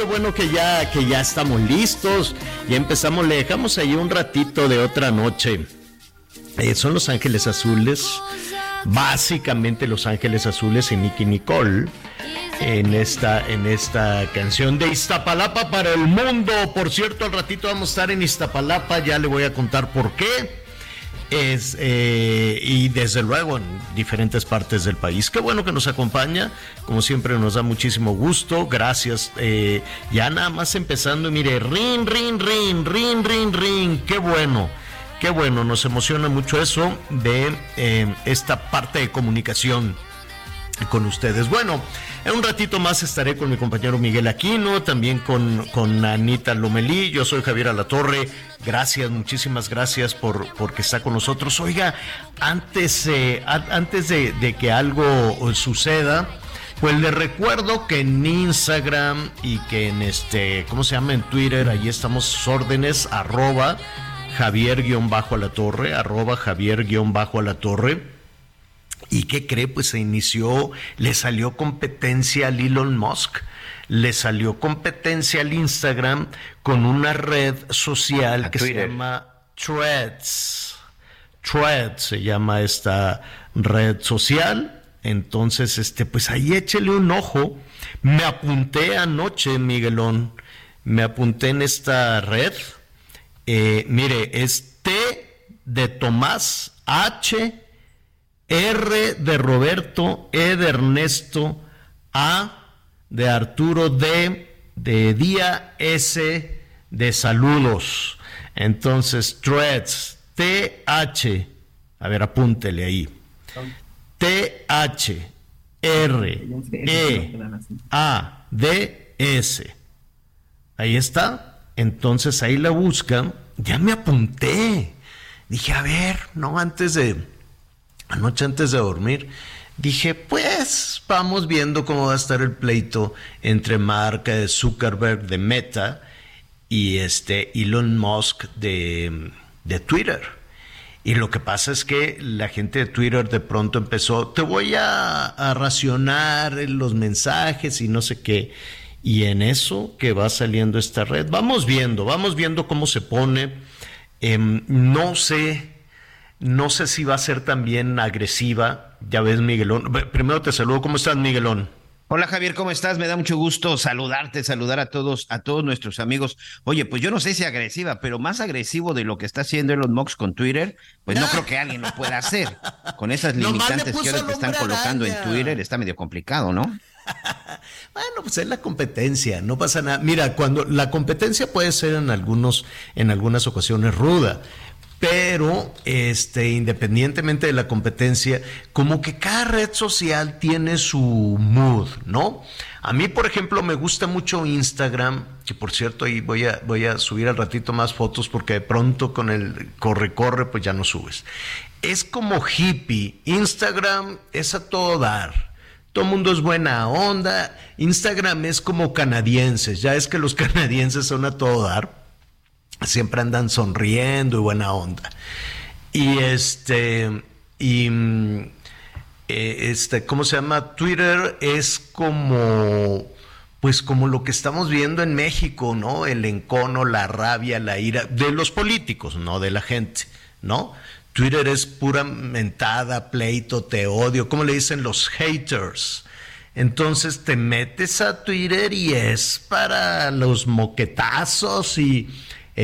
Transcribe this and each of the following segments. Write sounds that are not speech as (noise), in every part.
Qué bueno, que ya, que ya estamos listos. Ya empezamos, le dejamos ahí un ratito de otra noche. Eh, son Los Ángeles Azules, básicamente Los Ángeles Azules y Nicky Nicole en esta, en esta canción de Iztapalapa para el mundo. Por cierto, al ratito vamos a estar en Iztapalapa, ya le voy a contar por qué. Es, eh, y desde luego en diferentes partes del país. Qué bueno que nos acompaña, como siempre nos da muchísimo gusto, gracias. eh, ya nada más empezando, mire, rin, rin, rin, rin, rin, rin, qué bueno. Qué bueno, nos emociona mucho eso de eh, esta parte de comunicación con ustedes. Bueno, en un ratito más estaré con mi compañero Miguel Aquino, también con, con Anita Lomelí. Yo soy Javier Alatorre. Gracias, muchísimas gracias por porque está con nosotros. Oiga, antes, eh, antes de, que algo suceda, pues le recuerdo que en Instagram y que en este, ¿cómo se llama? En Twitter, ahí estamos órdenes, arroba Javier-a la torre, arroba Javier-a la torre. ¿Y qué cree? Pues se inició, le salió competencia al Elon Musk, le salió competencia al Instagram con una red social A que Twitter. se llama Threads. Threads se llama esta red social. Entonces, este, pues ahí échele un ojo. Me apunté anoche, Miguelón. Me apunté en esta red. Eh, mire, es T de Tomás H. R de Roberto, E de Ernesto, A de Arturo, D de Día, S de Saludos. Entonces, Threads, T-H, a ver, apúntele ahí. T-H, R, E, A, D, S. Ahí está. Entonces ahí la buscan. Ya me apunté. Dije, a ver, no, antes de, anoche antes de dormir, dije, pues vamos viendo cómo va a estar el pleito entre Mark Zuckerberg de Meta y este Elon Musk de, de Twitter. Y lo que pasa es que la gente de Twitter de pronto empezó, te voy a, a racionar los mensajes y no sé qué. Y en eso que va saliendo esta red, vamos viendo, vamos viendo cómo se pone. Em, no sé, no sé si va a ser también agresiva. Ya ves, Miguelón. Primero te saludo. ¿Cómo estás, Miguelón? Hola Javier, ¿cómo estás? Me da mucho gusto saludarte, saludar a todos, a todos nuestros amigos. Oye, pues yo no sé si agresiva, pero más agresivo de lo que está haciendo Elon Musk con Twitter, pues no creo que alguien lo pueda hacer. Con esas (laughs) limitantes que ahora te están colocando en Twitter, está medio complicado, ¿no? (laughs) bueno, pues es la competencia, no pasa nada. Mira, cuando la competencia puede ser en algunos, en algunas ocasiones ruda, pero este, independientemente de la competencia, como que cada red social tiene su mood, ¿no? A mí, por ejemplo, me gusta mucho Instagram, que por cierto ahí voy a, voy a subir al ratito más fotos porque de pronto con el corre-corre pues ya no subes. Es como hippie, Instagram es a todo dar. Todo mundo es buena onda. Instagram es como canadienses. Ya es que los (laughs) canadienses son a todo dar siempre andan sonriendo y buena onda. Y este, y mm, eh, este, ¿cómo se llama? Twitter es como, pues como lo que estamos viendo en México, ¿no? El encono, la rabia, la ira de los políticos, no de la gente, ¿no? Twitter es pura mentada, pleito, te odio, ¿cómo le dicen los haters? Entonces te metes a Twitter y es para los moquetazos y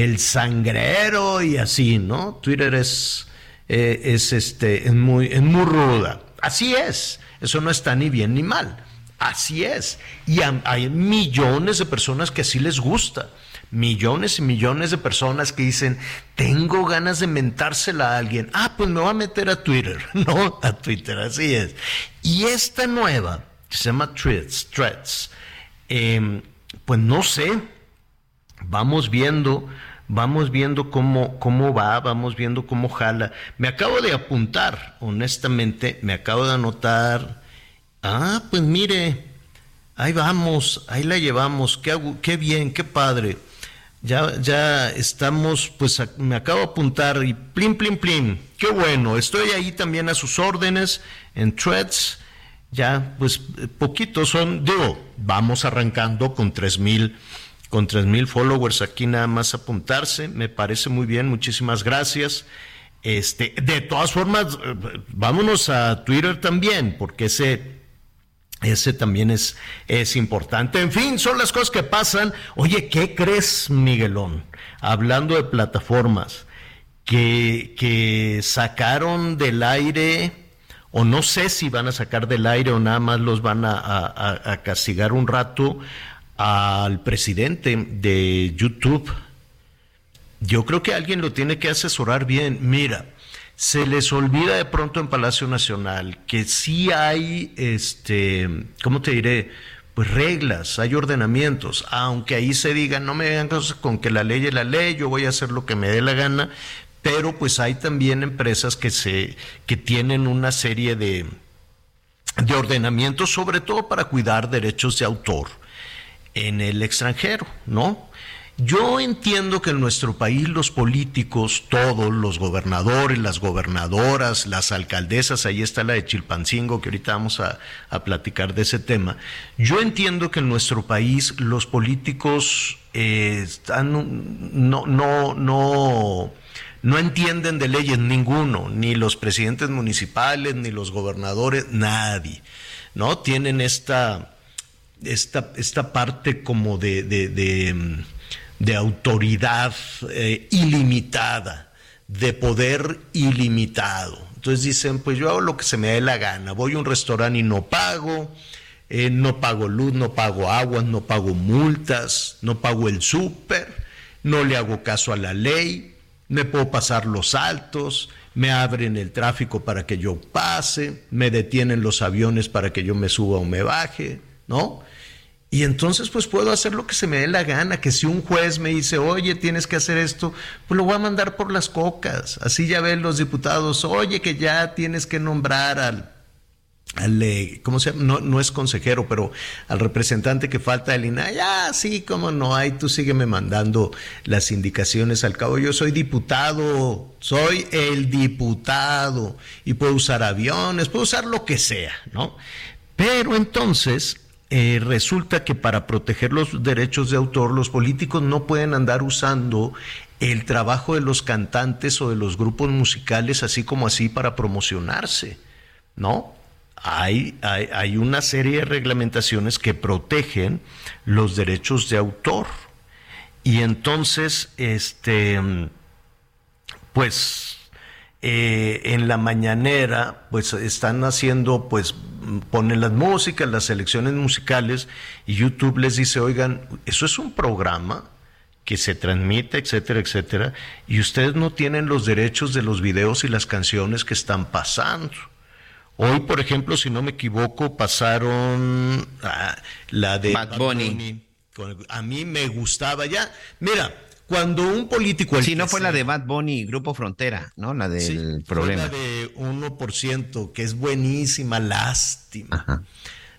el sangrero y así, ¿no? Twitter es, eh, es, este, es, muy, es muy ruda. Así es, eso no está ni bien ni mal. Así es. Y hay millones de personas que así les gusta. Millones y millones de personas que dicen, tengo ganas de mentársela a alguien. Ah, pues me voy a meter a Twitter. (laughs) No, a Twitter, así es. Y esta nueva, que se llama Threads, em, pues no sé, vamos viendo, vamos viendo cómo, cómo va, vamos viendo cómo jala. Me acabo de apuntar, honestamente, me acabo de anotar. Ah, pues mire, ahí vamos, ahí la llevamos, qué, qué bien, qué padre. Ya, ya estamos, pues me acabo de apuntar y plim, plim, plim, qué bueno, estoy ahí también a sus órdenes en threads, ya pues poquitos son, digo, vamos arrancando con tres mil con tres mil followers aquí nada más apuntarse. Me parece muy bien, muchísimas gracias. Este, de todas formas, vámonos a Twitter también, porque ese, ese también es, es importante. En fin, son las cosas que pasan. Oye, ¿qué crees, Miguelón? Hablando de plataformas, que, que sacaron del aire, o no sé si van a sacar del aire o nada más los van a castigar un rato al presidente de YouTube. Yo creo que alguien lo tiene que asesorar bien. Mira, se les olvida de pronto en Palacio Nacional que sí hay, este, ¿cómo te diré? Pues reglas, hay ordenamientos, aunque ahí se diga, no me vengan con que la ley es la ley, yo voy a hacer lo que me dé la gana, pero pues hay también empresas que se, que tienen una serie de, de ordenamientos, sobre todo para cuidar derechos de autor en el extranjero, ¿no? Yo entiendo que en nuestro país los políticos, todos, los gobernadores, las gobernadoras, las alcaldesas, ahí está la de Chilpancingo, que ahorita vamos a, platicar de ese tema. Yo entiendo que en nuestro país los políticos eh, no, no, no, no entienden de leyes ninguno, ni los presidentes municipales, ni los gobernadores, nadie, ¿no? Tienen esta esta, esta parte como de, de, autoridad eh, ilimitada, de poder ilimitado. Entonces dicen, pues yo hago lo que se me dé la gana, voy a un restaurante y no pago, eh, no pago luz, no pago agua, no pago multas, no pago el súper, no le hago caso a la ley, me puedo pasar los altos, me abren el tráfico para que yo pase, me detienen los aviones para que yo me suba o me baje, ¿no? Y entonces pues puedo hacer lo que se me dé la gana, que si un juez me dice, oye, tienes que hacer esto, pues lo voy a mandar por las cocas. Así ya ven los diputados, oye, que ya tienes que nombrar al, al, eh, ¿cómo se llama? No, no es consejero, pero al representante que falta del INAI, ya, sí, cómo no hay, tú sígueme mandando las indicaciones al cabo. Yo soy diputado, soy el diputado y puedo usar aviones, puedo usar lo que sea, ¿no? Pero entonces eh, resulta que para proteger los derechos de autor, los políticos no pueden andar usando el trabajo de los cantantes o de los grupos musicales así como así para promocionarse, ¿no? Hay, hay, una serie de reglamentaciones que protegen los derechos de autor. Y entonces, este, pues, eh, en la mañanera, pues están haciendo, pues ponen las músicas, las selecciones musicales, y YouTube les dice, oigan, eso es un programa que se transmite, etcétera, etcétera, y ustedes no tienen los derechos de los videos y las canciones que están pasando. Hoy, por ejemplo, si no me equivoco, pasaron ah, la de Bad Bunny. A mí me gustaba ya. Mira, cuando un político... Sí, no fue la de Bad Bunny, Grupo Frontera, ¿no? La del Sí, problema. Fue la de 1%, que es buenísima, lástima.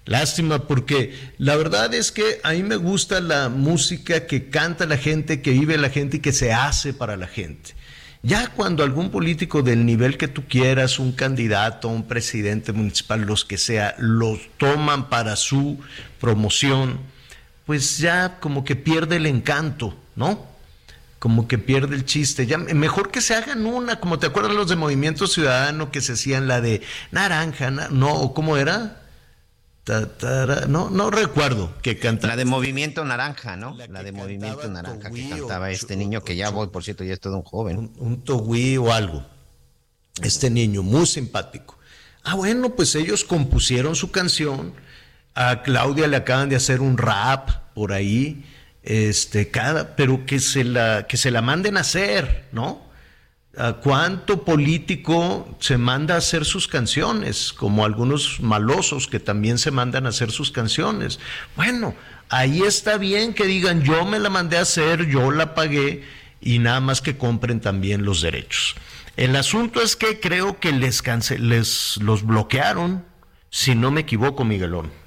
Lástima porque la verdad es que a mí me gusta la música que canta la gente, que vive la gente y que se hace para la gente. Ya cuando algún político del nivel que tú quieras, un candidato, un presidente municipal, los que sea, los toman para su promoción, pues ya como que pierde el encanto, ¿no? Como que pierde el chiste. Ya mejor que se hagan una, como te acuerdas los de Movimiento Ciudadano que se hacían la de naranja, na- no, ¿cómo era? Ta, no, no recuerdo que cantaba. La de Movimiento Naranja, ¿no? La de Movimiento Naranja Togui que cantaba este niño que ya voy, por cierto, ya es todo un joven. un, un togüí o algo. Este niño, muy simpático. Ah, bueno, pues ellos compusieron su canción. A Claudia le acaban de hacer un rap por ahí. Este, cada, pero que se la, que se la manden a hacer, ¿no? ¿A ¿Cuánto político se manda a hacer sus canciones? Como algunos malosos que también se mandan a hacer sus canciones. Bueno, ahí está bien que digan, yo me la mandé a hacer, yo la pagué y nada más que compren también los derechos. El asunto es que creo que les, les los bloquearon, si no me equivoco, Miguelón.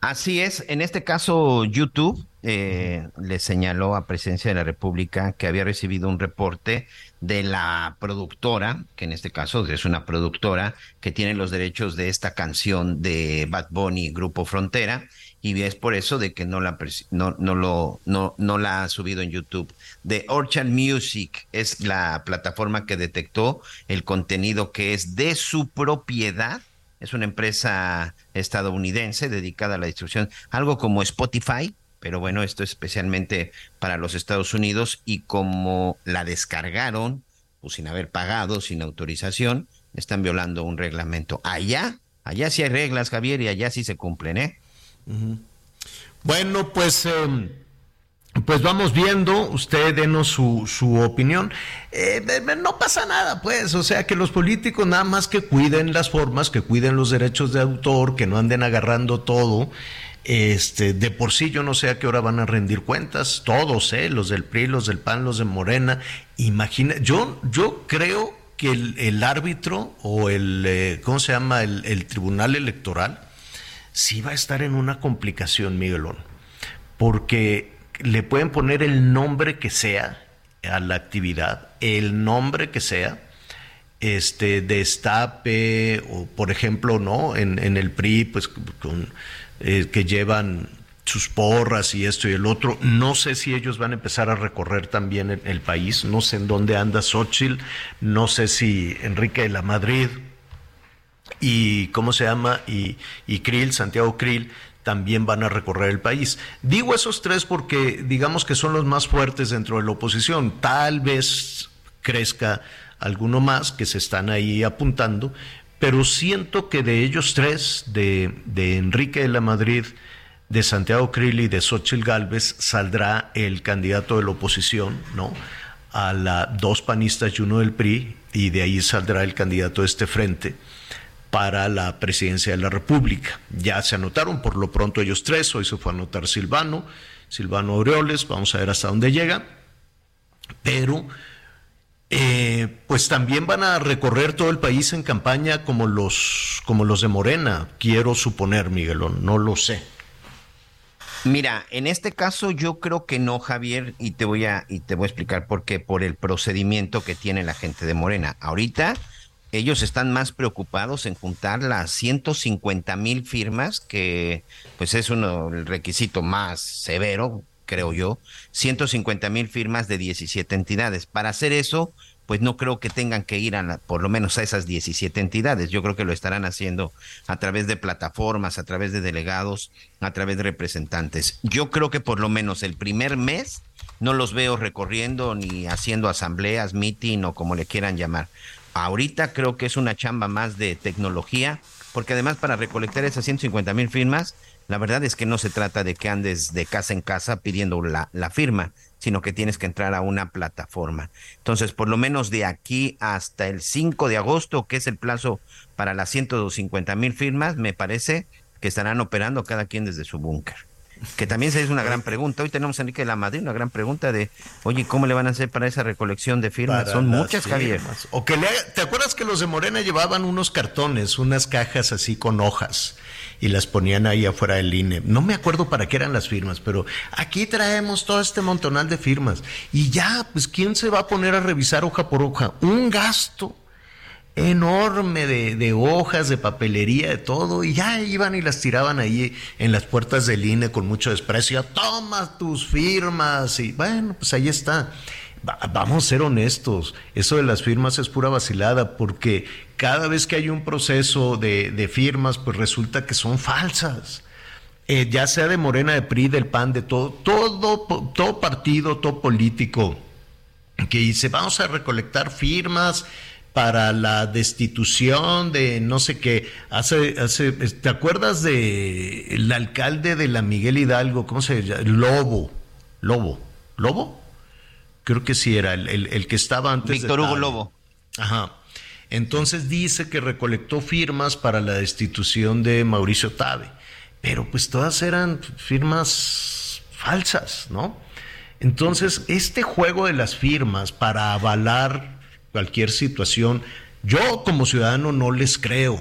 Así es, en este caso YouTube eh, le señaló a Presidencia de la República que había recibido un reporte de la productora, que en este caso es una productora que tiene los derechos de esta canción de Bad Bunny, Grupo Frontera, y es por eso de que no la, no, no, lo, no, no la ha subido en YouTube. The Orchard Music es la plataforma que detectó el contenido que es de su propiedad es una empresa estadounidense dedicada a la distribución, algo como Spotify, pero bueno, esto es especialmente para los Estados Unidos y como la descargaron, pues sin haber pagado, sin autorización, están violando un reglamento. Allá, allá sí hay reglas, Javier, y allá sí se cumplen, ¿eh? Bueno, pues, eh, pues vamos viendo, usted denos su, su opinión. Eh, eh, no pasa nada, pues, o sea, que los políticos nada más que cuiden las formas, que cuiden los derechos de autor, que no anden agarrando todo. Este, de por sí yo no sé a qué hora van a rendir cuentas, todos, eh, los del PRI, los del PAN, los de Morena. Imagina, yo, yo creo que el, árbitro o el, eh, ¿cómo se llama? El, el tribunal electoral sí va a estar en una complicación, Miguelón, porque le pueden poner el nombre que sea a la actividad, el nombre que sea, este destape, o por ejemplo, ¿no? En, en el PRI, pues eh, que llevan sus porras y esto y el otro. No sé si ellos van a empezar a recorrer también el, el país, no sé en dónde anda Xochitl, no sé si Enrique de la Madrid y cómo se llama y, y Krill, Santiago Krill también van a recorrer el país. Digo esos tres porque digamos que son los más fuertes dentro de la oposición. Tal vez crezca alguno más que se están ahí apuntando, pero siento que de ellos tres, de, de Enrique de la Madrid, de Santiago Krill y de Xochitl Galvez, saldrá el candidato de la oposición, ¿no? A la dos panistas y uno del PRI, y de ahí saldrá el candidato de este frente para la presidencia de la República. Ya se anotaron por lo pronto ellos tres, hoy se fue a anotar Silvano, Silvano Aureoles, vamos a ver hasta dónde llega, pero eh, pues también van a recorrer todo el país en campaña como los, como los de Morena, quiero suponer, Miguelón, no lo sé. Mira, en este caso yo creo que no, Javier, y te voy a, y te voy a explicar por qué, por el procedimiento que tiene la gente de Morena. Ahorita ellos están más preocupados en juntar las 150 mil firmas, que pues es uno, el requisito más severo, creo yo, 150 mil firmas de 17 entidades. Para hacer eso, pues no creo que tengan que ir a por lo menos a esas 17 entidades. Yo creo que lo estarán haciendo a través de plataformas, a través de delegados, a través de representantes. Yo creo que por lo menos el primer mes no los veo recorriendo ni haciendo asambleas, meeting o como le quieran llamar. Ahorita creo que es una chamba más de tecnología, porque además para recolectar esas 150 mil firmas, la verdad es que no se trata de que andes de casa en casa pidiendo la, la firma, sino que tienes que entrar a una plataforma. Entonces, por lo menos de aquí hasta el 5 de agosto, que es el plazo para las 150 mil firmas, me parece que estarán operando cada quien desde su búnker. Que también se es una gran pregunta. Hoy tenemos a Enrique de la Madrid, una gran pregunta de, oye, ¿cómo le van a hacer para esa recolección de firmas? Para Son muchas, Javier. firmas. O que le haga- ¿Te acuerdas que los de Morena llevaban unos cartones, unas cajas así con hojas y las ponían ahí afuera del INE? No me acuerdo para qué eran las firmas, pero aquí traemos todo este montonal de firmas. Y ya, pues, ¿quién se va a poner a revisar hoja por hoja? Un gasto enorme de, de hojas, de papelería, de todo, y ya iban y las tiraban ahí en las puertas del INE con mucho desprecio. Toma tus firmas, y bueno, pues ahí está. Va- vamos a ser honestos, eso de las firmas es pura vacilada, porque cada vez que hay un proceso de, de firmas, pues resulta que son falsas. Eh, ya sea de Morena, de PRI, del PAN, de todo, todo, todo partido, todo político que dice, vamos a recolectar firmas para la destitución de no sé qué. Hace, hace, ¿te acuerdas de el alcalde de la Miguel Hidalgo? ¿Cómo se llama? Lobo. Lobo. ¿Lobo? Creo que sí era el, el- el que estaba antes. de Víctor Hugo. Lobo. Ajá. Entonces dice que recolectó firmas para la destitución de Mauricio Tabe, pero pues todas eran firmas falsas, ¿no? Entonces, este juego de las firmas para avalar cualquier situación, yo como ciudadano no les creo.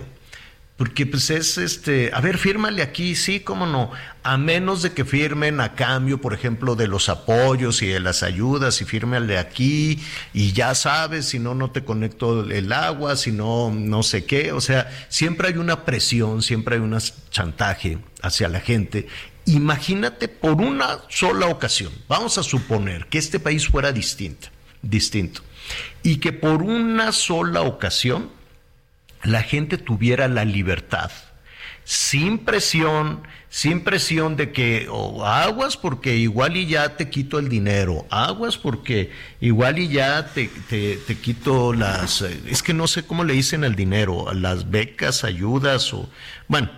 Porque pues es este, a ver, fírmale aquí, sí, cómo no, a menos de que firmen a cambio, por ejemplo, de los apoyos y de las ayudas, y fírmale aquí, y ya sabes, si no, no te conecto el agua, si no, no sé qué, o sea, siempre hay una presión, siempre hay un chantaje hacia la gente. Imagínate por una sola ocasión, vamos a suponer que este país fuera distinto, distinto, y que por una sola ocasión la gente tuviera la libertad, sin presión, sin presión de que aguas porque igual y ya te quito el dinero, aguas porque igual y ya te, te, te quito las, eh, es que no sé cómo le dicen al dinero, las becas, ayudas o, bueno,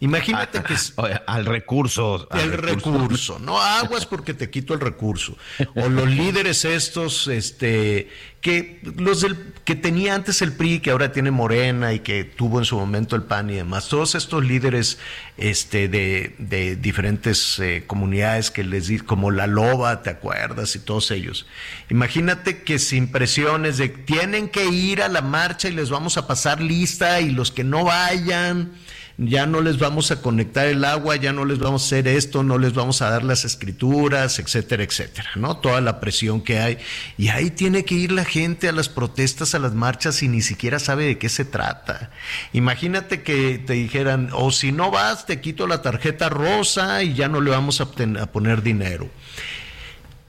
imagínate que... es- Oye, Al recurso. al el recurso. No aguas (laughs) porque te quito el recurso. O los líderes estos, este, que los del, que tenía antes el PRI, que ahora tiene Morena y que tuvo en su momento el PAN y demás. Todos estos líderes, este, de, de diferentes eh, comunidades que les di, como la Loba, ¿te acuerdas? Y todos ellos. Imagínate que sin presiones de tienen que ir a la marcha y les vamos a pasar lista y los que no vayan ya no les vamos a conectar el agua, ya no les vamos a hacer esto, no les vamos a dar las escrituras, etcétera, etcétera, ¿no? Toda la presión que hay. Y ahí tiene que ir la gente a las protestas, a las marchas y ni siquiera sabe de qué se trata. Imagínate que te dijeran, o si no vas, te quito la tarjeta rosa y ya no le vamos a poner dinero.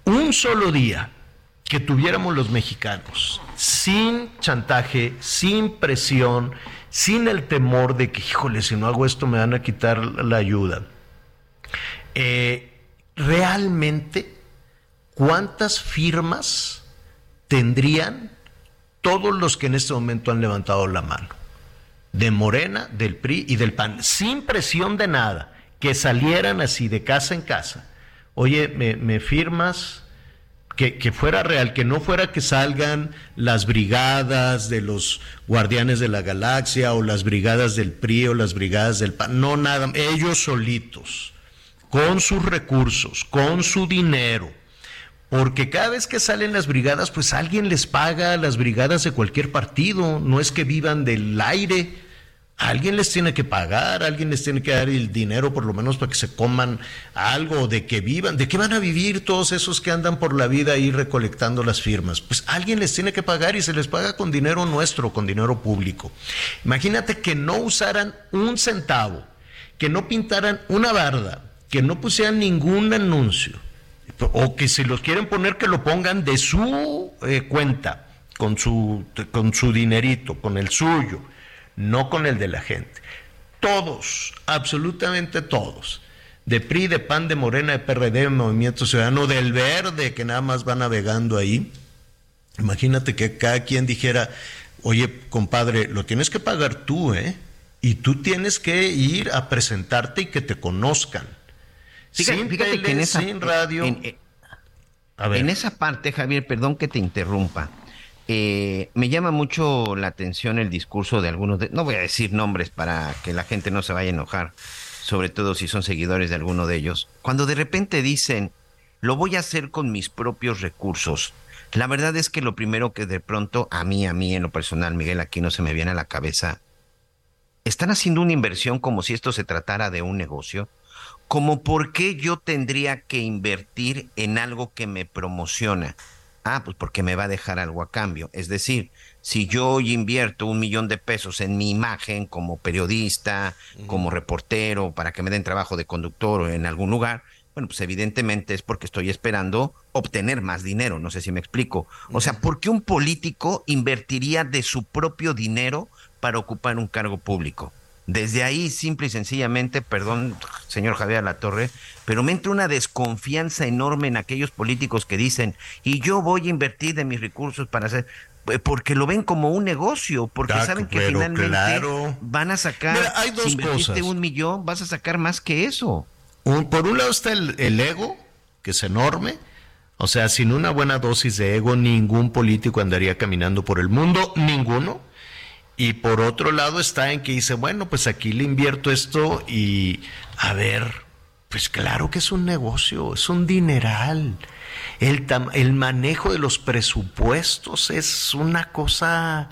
Un solo día que tuviéramos los mexicanos sin chantaje, sin presión, sin el temor de que, híjole, si no hago esto me van a quitar la ayuda. Eh, realmente, ¿cuántas firmas tendrían todos los que en este momento han levantado la mano? De Morena, del PRI y del PAN, sin presión de nada, que salieran así de casa en casa. Oye, ¿me, me firmas? Que, fuera real, que no fuera que salgan las brigadas de los guardianes de la galaxia o las brigadas del PRI o las brigadas del PAN, no nada, ellos solitos, con sus recursos, con su dinero, Porque cada vez que salen las brigadas, pues alguien les paga a las brigadas de cualquier partido. No es que vivan del aire. Alguien les tiene que pagar, alguien les tiene que dar el dinero por lo menos para que se coman algo, de que vivan. ¿De qué van a vivir todos esos que andan por la vida ahí recolectando las firmas? Pues alguien les tiene que pagar y se les paga con dinero nuestro, con dinero público. Imagínate que no usaran un centavo, que no pintaran una barda, que no pusieran ningún anuncio o que si los quieren poner que lo pongan de su eh, cuenta, con su, con su dinerito, con el suyo, no con el de la gente. Todos, absolutamente todos, de PRI, de PAN, de Morena, de PRD, de Movimiento Ciudadano, del Verde, que nada más va navegando ahí. Imagínate que cada quien dijera, oye, compadre, lo tienes que pagar tú, ¿eh? Y tú tienes que ir a presentarte y que te conozcan. Fíjate, sin fíjate tele, que en esa, sin radio. en- en- A ver. En esa parte, Javier, perdón que te interrumpa. Eh, me llama mucho la atención el discurso de algunos, de, no voy a decir nombres para que la gente no se vaya a enojar, sobre todo si son seguidores de alguno de ellos, cuando de repente dicen, lo voy a hacer con mis propios recursos. La verdad es que lo primero que de pronto a mí, a mí en lo personal, Miguel, aquí no se me viene a la cabeza, están haciendo una inversión como si esto se tratara de un negocio como por qué yo tendría que invertir en algo que me promociona. Ah, pues porque me va a dejar algo a cambio. Es decir, si yo hoy invierto un millón de pesos en mi imagen como periodista, como reportero, para que me den trabajo de conductor o en algún lugar, bueno, pues evidentemente es porque estoy esperando obtener más dinero. No sé si me explico. O sea, ¿por qué un político invertiría de su propio dinero para ocupar un cargo público? Desde ahí, simple y sencillamente, perdón, señor Javier Latorre, pero me entra una desconfianza enorme en aquellos políticos que dicen, y yo voy a invertir de mis recursos para hacer, eh, porque lo ven como un negocio, porque saben que finalmente claro. van a sacar, Mira, hay dos si invertiste cosas. un millón, vas a sacar más que eso. Un- por un lado está el, el ego, que es enorme. O sea, sin una buena dosis de ego, ningún político andaría caminando por el mundo, ninguno. Y por otro lado está en que dice, bueno, pues aquí le invierto esto y a ver, pues claro que es un negocio, es un dineral. El, tam- el manejo de los presupuestos es una cosa,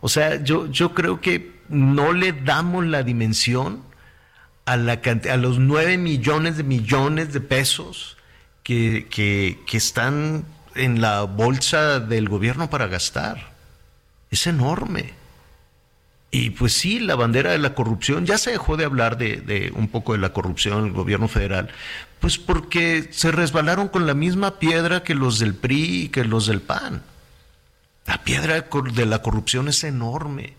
o sea, yo, yo creo que no le damos la dimensión a, la a los 9 millones de millones de pesos que, que, que están en la bolsa del gobierno para gastar. Es enorme. Y pues sí, la bandera de la corrupción, ya se dejó de hablar de, de un poco de la corrupción en el gobierno federal, pues porque se resbalaron con la misma piedra que los del PRI y que los del PAN. La piedra de la corrupción es enorme.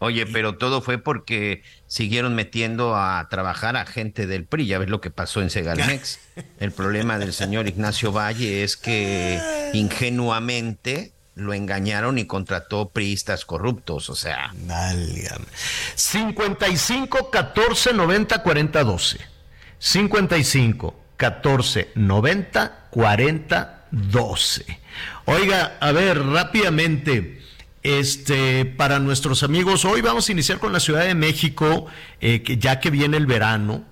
Oye, pero todo fue porque siguieron metiendo a trabajar a gente del PRI. Ya ves lo que pasó en Segalmex. (laughs) El problema del señor Ignacio Valle es que ingenuamente lo engañaron y contrató priistas corruptos. O sea, Válgame. 55 14 90 40 12. 55 14 90 40 12. Oiga, a ver, rápidamente, este, para nuestros amigos, hoy vamos a iniciar con la Ciudad de México, eh, que ya que viene el verano.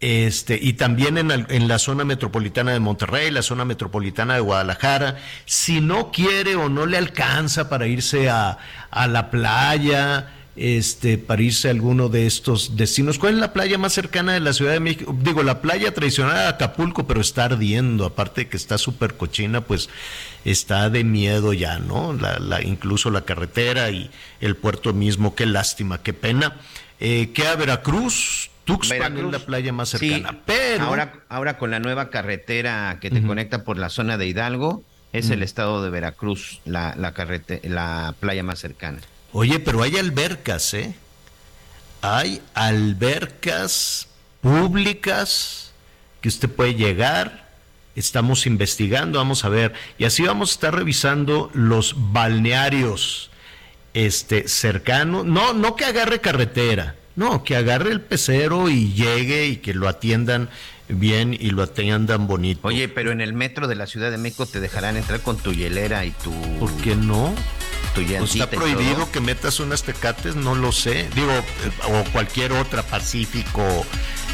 Este, y también en, en la zona metropolitana de Monterrey, la zona metropolitana de Guadalajara. Si no quiere o no le alcanza para irse a, a la playa, este, para irse a alguno de estos destinos, ¿cuál es la playa más cercana de la Ciudad de México? Digo, la playa tradicional de Acapulco, pero está ardiendo, aparte de que está súper cochina, pues está de miedo ya, ¿no? La, la- incluso la carretera y el puerto mismo, qué lástima, qué pena. Eh, queda Veracruz, Tuxpan es Veracruz. la playa más Sí, cercana. pero ahora, ahora con la nueva carretera que te conecta por la zona de Hidalgo, es el estado de Veracruz, la, la, carrete- la playa más cercana. Oye, pero hay albercas, ¿eh? Hay albercas públicas que usted puede llegar. Estamos investigando, vamos a ver. Y así vamos a estar revisando los balnearios este, cercanos. No, no que agarre carretera. No, que agarre el pecero y llegue y que lo atiendan bien y lo atiendan bonito. Oye, pero en el metro de la Ciudad de México te dejarán entrar con tu hielera y tu, ¿por qué no? Pues está prohibido que metas unas tecates, no lo sé. Digo, eh, o cualquier otra, Pacífico,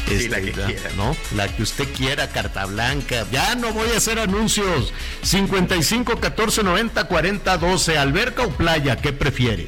Este, la que quiera. ¿no? La que usted quiera, carta blanca. Ya no voy a hacer anuncios. 55 14 90 40 12. ¿Alberca o playa? ¿Qué prefiere?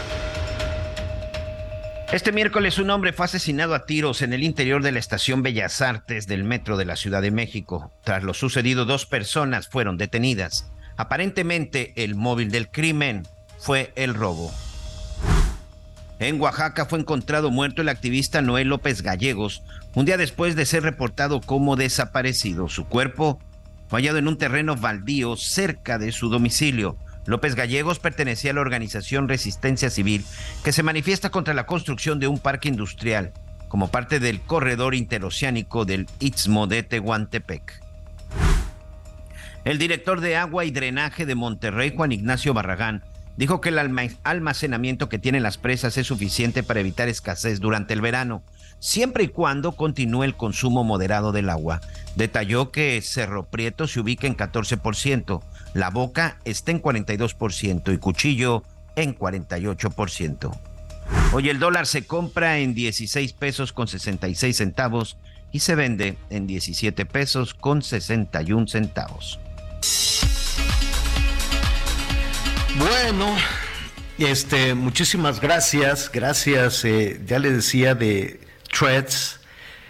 Este miércoles un hombre fue asesinado a tiros en el interior de la estación Bellas Artes del metro de la Ciudad de México. Tras lo sucedido, dos personas fueron detenidas. Aparentemente, el móvil del crimen fue el robo. En Oaxaca fue encontrado muerto el activista Noel López Gallegos un día después de ser reportado como desaparecido. Su cuerpo fue hallado en un terreno baldío cerca de su domicilio. López Gallegos pertenecía a la organización Resistencia Civil, que se manifiesta contra la construcción de un parque industrial como parte del corredor interoceánico del Istmo de Tehuantepec. El director de agua y drenaje de Monterrey, Juan Ignacio Barragán, dijo que el almacenamiento que tienen las presas es suficiente para evitar escasez durante el verano, siempre y cuando continúe el consumo moderado del agua. Detalló que Cerro Prieto se ubica en 14%, la Boca está en 42% y Cuchillo en 48%. Hoy el dólar se compra en 16 pesos con 66 centavos y se vende en 17 pesos con 61 centavos. Bueno, este, muchísimas gracias, gracias. eh, ya le decía de Threads.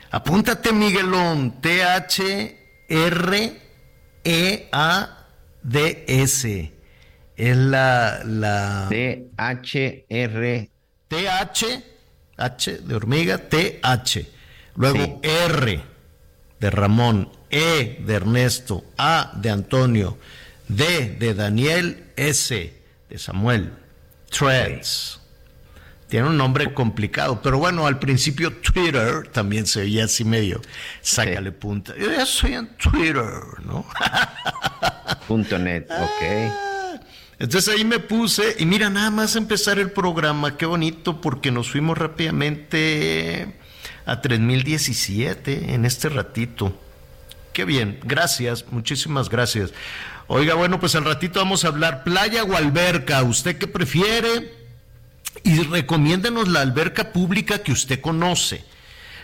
Apúntate, Miguelón, T-H-R-E-A-D-S. Es la, la T-H-R. TH, H de hormiga, TH. Luego Sí. R de Ramón, E de Ernesto, A de Antonio, D de Daniel, S de Samuel. Threads. Tiene un nombre complicado, pero bueno, al principio Twitter también se veía así medio, sácale punta. Yo ya soy en Twitter, ¿no? (laughs) Punto net, ok. Entonces ahí me puse y mira, nada más empezar el programa, qué bonito, porque nos fuimos rápidamente a 3017 en este ratito. Qué bien, gracias, muchísimas gracias. Oiga, bueno, pues al ratito vamos a hablar playa o alberca, ¿usted qué prefiere? Y recomiéndenos la alberca pública que usted conoce.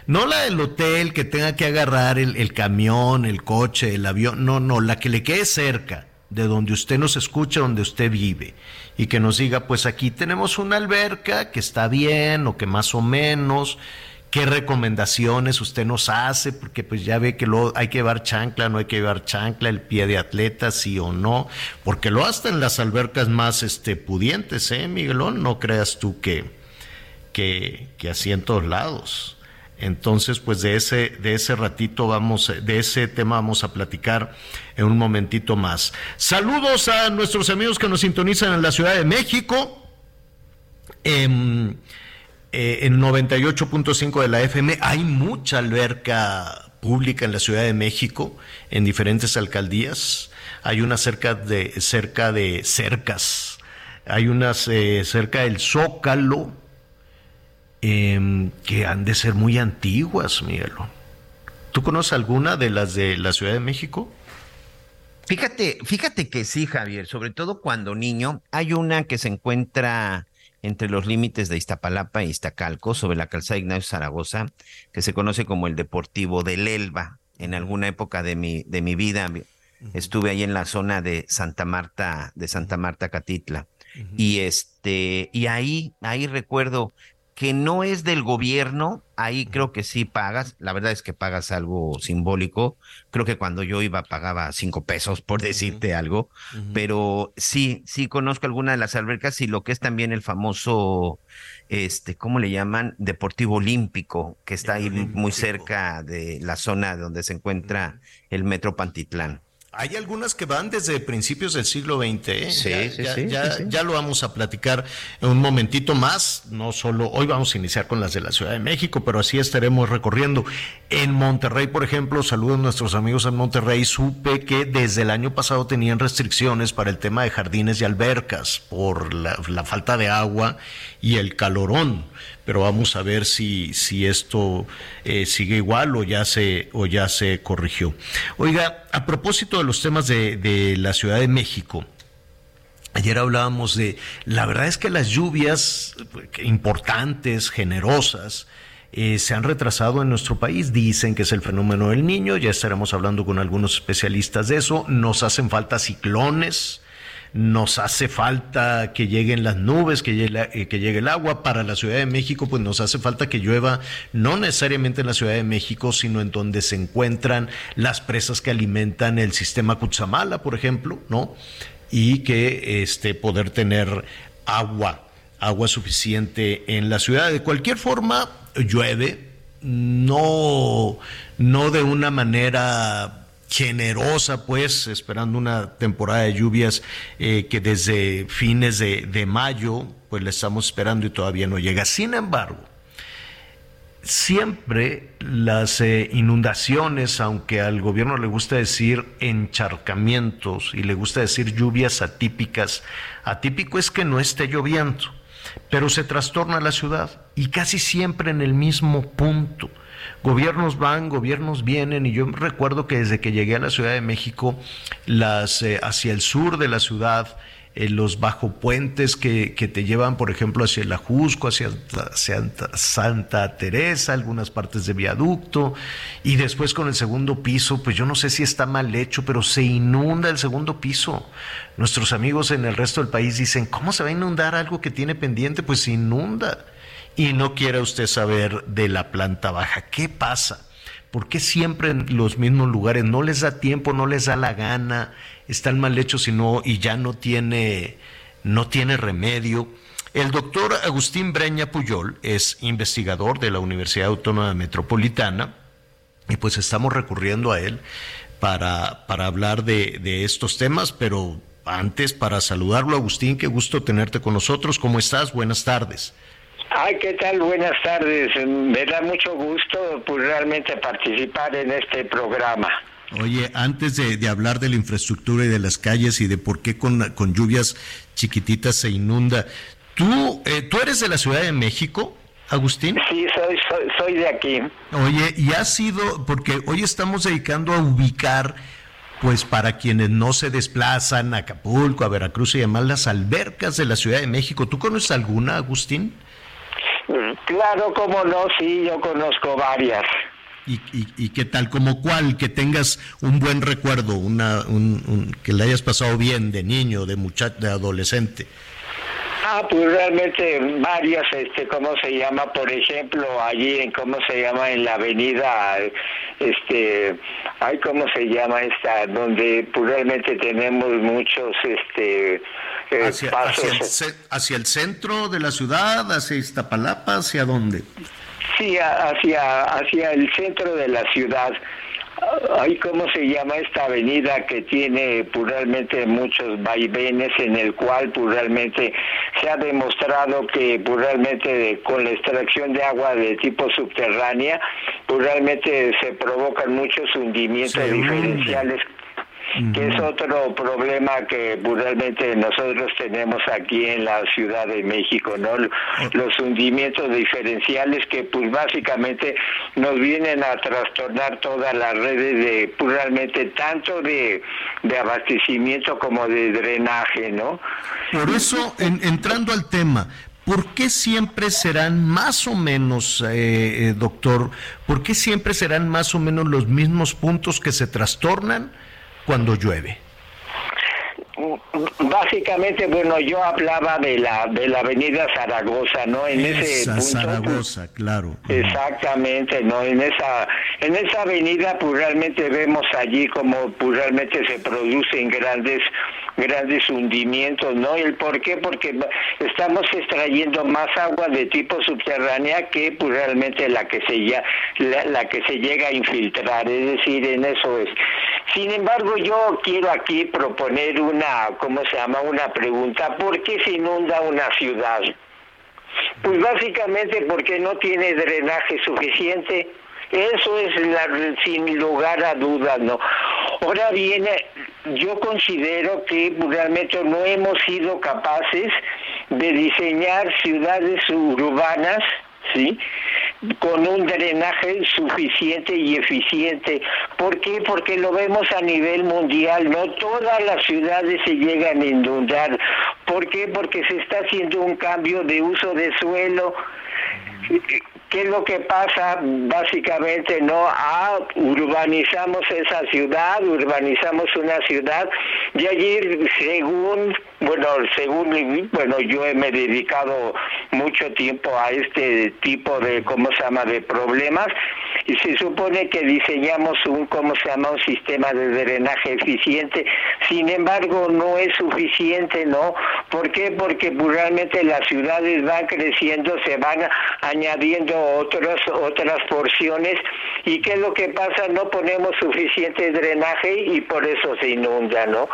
No la del hotel que tenga que agarrar el, camión, el coche, el avión. No, no, la que le quede cerca de donde usted nos escucha, donde usted vive. Y que nos diga, pues aquí tenemos una alberca que está bien o que más o menos. ¿Qué recomendaciones usted nos hace? Porque pues ya ve que lo, hay que llevar chancla, no hay que llevar chancla, el pie de atleta, sí o no. Porque lo hasta en las albercas más este, pudientes, ¿eh, Miguelón? No creas tú que, que, que así en todos lados. Entonces, pues de ese, de ese ratito vamos, de ese tema vamos a platicar en un momentito más. Saludos a nuestros amigos que nos sintonizan en la Ciudad de México. En, eh, en 98.5 de la FM hay mucha alberca pública en la Ciudad de México, en diferentes alcaldías. Hay una cerca de, cerca de cercas. Hay unas eh, cerca del Zócalo, eh, que han de ser muy antiguas, Miguelo. ¿Tú conoces alguna de las de la Ciudad de México? Fíjate, fíjate que sí, Javier, sobre todo cuando niño, hay una que se encuentra entre los límites de Iztapalapa e Iztacalco, sobre la calzada Ignacio Zaragoza, que se conoce como el Deportivo del Elba. En alguna época de mi, de mi vida estuve ahí en la zona de Santa Marta, de Santa Marta Catitla. Y este, y ahí, ahí recuerdo, que no es del gobierno, ahí creo que sí pagas. La verdad es que pagas algo simbólico. Creo que cuando yo iba pagaba cinco pesos por decirte algo. Pero sí, sí conozco algunas de las albercas y lo que es también el famoso, este, ¿cómo le llaman? Deportivo Olímpico, que está ahí muy cerca de la zona donde se encuentra el Metro Pantitlán. Hay algunas que van desde principios del siglo XX. ¿eh? Sí, ya, sí, ya, sí, ya, lo vamos a platicar en un momentito más. No solo hoy vamos a iniciar con las de la Ciudad de México, pero así estaremos recorriendo. En Monterrey, por ejemplo, saludos a nuestros amigos en Monterrey. Supe que desde el año pasado tenían restricciones para el tema de jardines y albercas por la, la falta de agua y el calorón pero vamos a ver si, si esto eh, sigue igual o ya se o ya se corrigió. Oiga, a propósito de los temas de, de la Ciudad de México, Ayer hablábamos de, la verdad es que las lluvias importantes, generosas, eh, se han retrasado en nuestro país. Dicen que es el fenómeno del niño, ya estaremos hablando con algunos especialistas de eso. Nos hacen falta ciclones, nos hace falta que lleguen las nubes, que llegue, eh, que llegue el agua. Para la Ciudad de México, pues nos hace falta que llueva, no necesariamente en la Ciudad de México, sino en donde se encuentran las presas que alimentan el sistema Cutzamala, por ejemplo, ¿no? Y que este, poder tener agua, agua suficiente en la ciudad. De cualquier forma, llueve, no, no de una manera generosa, pues, esperando una temporada de lluvias eh, que desde fines de, mayo, pues la estamos esperando y todavía no llega. Sin embargo, siempre las eh, inundaciones, aunque al gobierno le gusta decir encharcamientos y le gusta decir lluvias atípicas, atípico es que no esté lloviendo, pero se trastorna la ciudad y casi siempre en el mismo punto. Gobiernos van, gobiernos vienen, y yo recuerdo que desde que llegué a la Ciudad de México, las eh, hacia el sur de la ciudad, eh, los bajo puentes que, que, te llevan, por ejemplo, hacia el Ajusco, hacia, Santa Teresa, algunas partes de viaducto, y después con el segundo piso, pues yo no sé si está mal hecho, pero se inunda el segundo piso. Nuestros amigos en el resto del país dicen, ¿cómo se va a inundar algo que tiene pendiente? Pues se inunda y no quiera usted saber de la planta baja. ¿Qué pasa? ¿Por qué siempre en los mismos lugares no les da tiempo, no les da la gana, están mal hechos y, no, y ya no tiene, no tiene remedio? El doctor Agustín Breña Puyol es investigador de la Universidad Autónoma Metropolitana y pues estamos recurriendo a él para, para hablar de, de estos temas, pero antes para saludarlo, Agustín, qué gusto tenerte con nosotros. ¿Cómo estás? Buenas tardes. Ay, ¿qué tal? Buenas tardes. Me da mucho gusto pues, realmente participar en este programa. Oye, antes de, de, hablar de la infraestructura y de las calles y de por qué con, con lluvias chiquititas se inunda, ¿tú, eh, ¿tú eres de la Ciudad de México, Agustín? Sí, soy, soy, soy de aquí. Oye, y ha sido, porque hoy estamos dedicando a ubicar pues para quienes no se desplazan a Acapulco, a Veracruz y demás, las albercas de la Ciudad de México. ¿Tú conoces alguna, Agustín? Claro, como no, sí, yo conozco varias. ¿Y, y, y qué tal? ¿Como cuál? Que tengas un buen recuerdo, una, un, un, que le hayas pasado bien de niño, de muchacho, de adolescente. Ah, pues realmente varias, este, ¿cómo se llama? Por ejemplo, allí en, ¿cómo se llama? En la avenida, este, ay, ¿cómo se llama esta? Donde pues, realmente tenemos muchos, este, eh, hacia, pasos. Hacia el, hacia el, centro de la ciudad, hacia Iztapalapa, ¿hacia dónde? Sí, hacia, hacia el centro de la ciudad. Ay, ¿cómo se llama esta avenida que tiene puramente muchos vaivenes en el cual puramente se ha demostrado que puramente con la extracción de agua de tipo subterránea, puramente se provocan muchos hundimientos Se que es otro problema que realmente nosotros tenemos aquí en la Ciudad de México, ¿no? Los hundimientos diferenciales que pues básicamente nos vienen a trastornar todas las redes de pues, realmente tanto de, de abastecimiento como de drenaje, ¿no? Por eso, en, entrando al tema, ¿Por qué siempre serán más o menos, eh, eh, doctor, por qué siempre serán más o menos los mismos puntos que se trastornan cuando llueve? básicamente, bueno, yo hablaba de la de la Avenida Zaragoza, ¿no? En ese Esa, punto, pues, Zaragoza, claro. Exactamente, ¿no? En esa, en esa avenida pues realmente vemos allí como pues realmente se producen grandes, grandes hundimientos, ¿no? ¿El por qué? Porque estamos extrayendo más agua de tipo subterránea que pues realmente la que se ya, la, la que se llega a infiltrar, es decir, en eso es. Sin embargo, yo quiero aquí proponer una, ¿cómo se llama? Una pregunta, ¿por qué se inunda una ciudad? Pues básicamente porque no tiene drenaje suficiente. Eso es la, sin lugar a dudas, ¿no? Ahora viene, yo considero que realmente no hemos sido capaces de diseñar ciudades urbanas, ¿sí? con un drenaje suficiente y eficiente. ¿Por qué? Porque lo vemos a nivel mundial, no todas las ciudades se llegan a inundar. ¿Por qué? Porque se está haciendo un cambio de uso de suelo. ¿Qué es lo que pasa? Básicamente, ¿no? Ah, urbanizamos esa ciudad, urbanizamos una ciudad, y allí, según, bueno, según, bueno, yo me he dedicado mucho tiempo a este tipo de, ¿cómo se llama?, de problemas, y se supone que diseñamos un, ¿cómo se llama?, un sistema de drenaje eficiente, sin embargo, no es suficiente, ¿no? ¿Por qué? Porque realmente las ciudades van creciendo, se van añadiendo otras otras porciones. Y qué es lo que pasa no ponemos suficiente drenaje y por eso se inunda no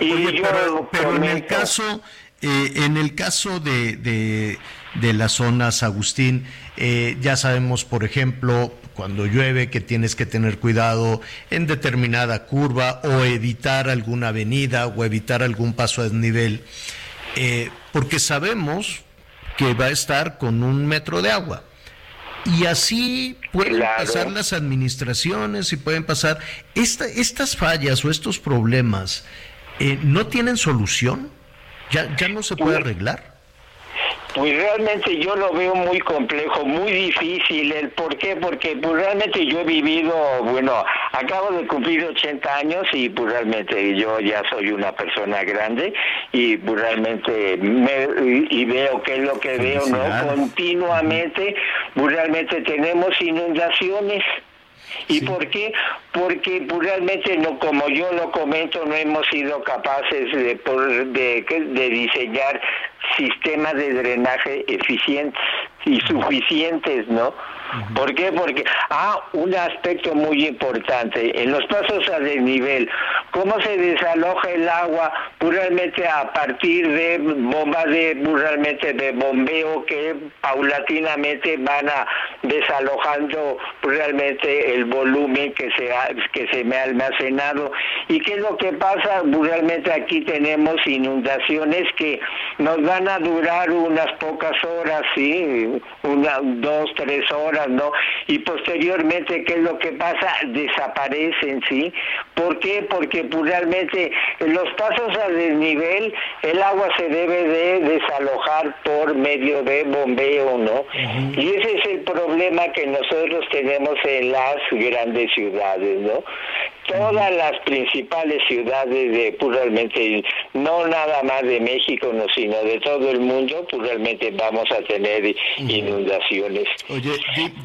y Oye, yo pero, pero en el caso, eh, en el caso de, de, de las zonas, Agustín, eh, ya sabemos, por ejemplo, cuando llueve que tienes que tener cuidado en determinada curva o evitar alguna avenida o evitar algún paso a desnivel, eh, porque sabemos que va a estar con un metro de agua. Y así pueden Claro. pasar las administraciones y pueden pasar. Esta, estas fallas o estos problemas eh, no tienen solución. Ya, ya no se puede arreglar. Pues realmente yo lo veo muy complejo, muy difícil. ¿El por qué? Porque pues realmente yo he vivido, bueno, acabo de cumplir 80 años y pues realmente yo ya soy una persona grande y pues realmente me, y, veo qué es lo que veo, ¿no? Continuamente, pues realmente tenemos inundaciones. ¿Y por qué? Porque pues, realmente, no, como yo lo comento, no hemos sido capaces de, de, de diseñar sistemas de drenaje eficientes (laughs) y suficientes, ¿no? ¿Por qué? Porque, ah, un aspecto muy importante, en los pasos a desnivel, ¿cómo se desaloja el agua puramente a partir de bombas de, realmente de bombeo que paulatinamente van a desalojando realmente el volumen que se ha, que se me ha almacenado? ¿Y qué es lo que pasa? Realmente aquí tenemos inundaciones que nos van a durar unas pocas horas, sí, una, dos, tres horas, ¿no? Y posteriormente, ¿qué es lo que pasa? Desaparecen, ¿sí? ¿Por qué? Porque pues, realmente en los pasos a desnivel el agua se debe de desalojar por medio de bombeo, ¿no? Y ese es el problema que nosotros tenemos en las grandes ciudades, ¿no? Todas las principales ciudades de pues, realmente, no nada más de México, no, sino de todo el mundo, pues realmente vamos a tener inundaciones. Oye,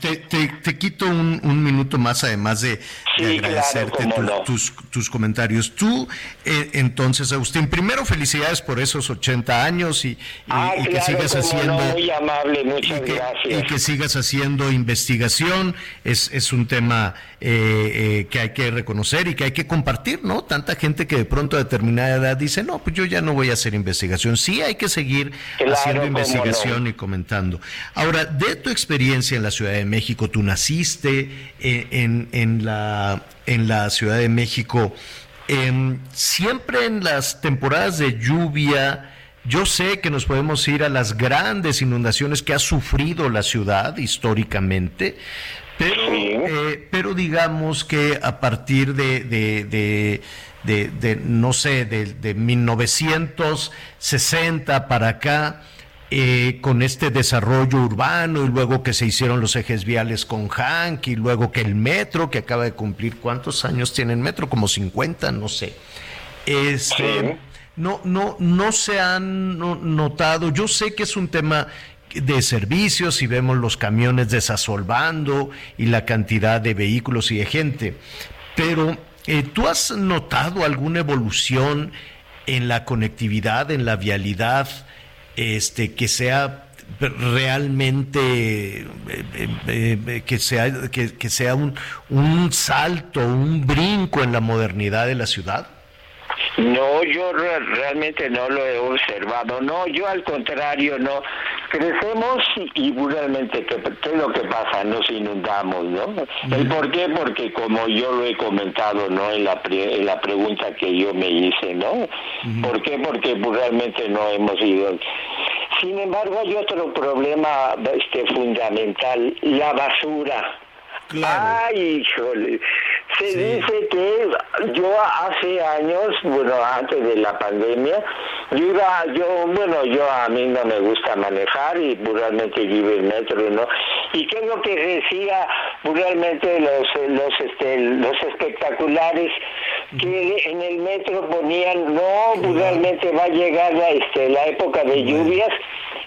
te, te- te quito un, un minuto más, además de, de Sí, agradecerte tus, tus, tus comentarios. Tú, eh, entonces, Agustín, primero felicidades por esos 80 años y, y- Ah, y que sigas haciendo... no, muy amable, muchas y que, gracias. y que sigas haciendo investigación. Es, es un tema eh, eh, que hay que reconocer y que hay que compartir, ¿no? Tanta gente que de pronto a determinada edad dice, no, pues yo ya no voy a hacer investigación. Sí, hay que seguir Claro, haciendo investigación no. y comentando. Ahora, de tu experiencia en la Ciudad de México, tú naciste eh, en, en la, en la Ciudad de México. em, siempre en las temporadas de lluvia, yo sé que nos podemos ir a las grandes inundaciones que ha sufrido la ciudad históricamente, pero, eh, pero digamos que a partir de, de- de- de- de, no sé, de, de 1960 para acá, eh, con este desarrollo urbano y luego que se hicieron los ejes viales con Hank y luego que el metro, que acaba de cumplir, ¿cuántos años tiene el metro? Como 50, no sé. Este, Sí. no, no, no se han notado. Yo sé que es un tema de servicios y vemos los camiones desasolvando y la cantidad de vehículos y de gente, pero eh, ¿tú has notado alguna evolución en la conectividad, en la vialidad, este, que sea realmente eh, eh, que sea que, sea un, un salto, un brinco en la modernidad de la ciudad? No, yo realmente no lo he observado. No, yo al contrario, no. Crecemos y, realmente, ¿qué, es lo que pasa? Nos inundamos, ¿no? ¿El por qué? Porque como yo lo he comentado, ¿no? En la, en la pregunta que yo me hice, ¿no? ¿Por qué? Porque pues, realmente no hemos ido. Sin embargo, hay otro problema este, fundamental, la basura. Ay, híjole. Se dice que yo hace años, bueno, antes de la pandemia, yo iba, yo, bueno, yo a mí no me gusta manejar y realmente iba en metro, ¿no? Y qué es lo que decía realmente los, los, este, los espectaculares que en el metro ponían, no, realmente va a llegar la, este, la época de lluvias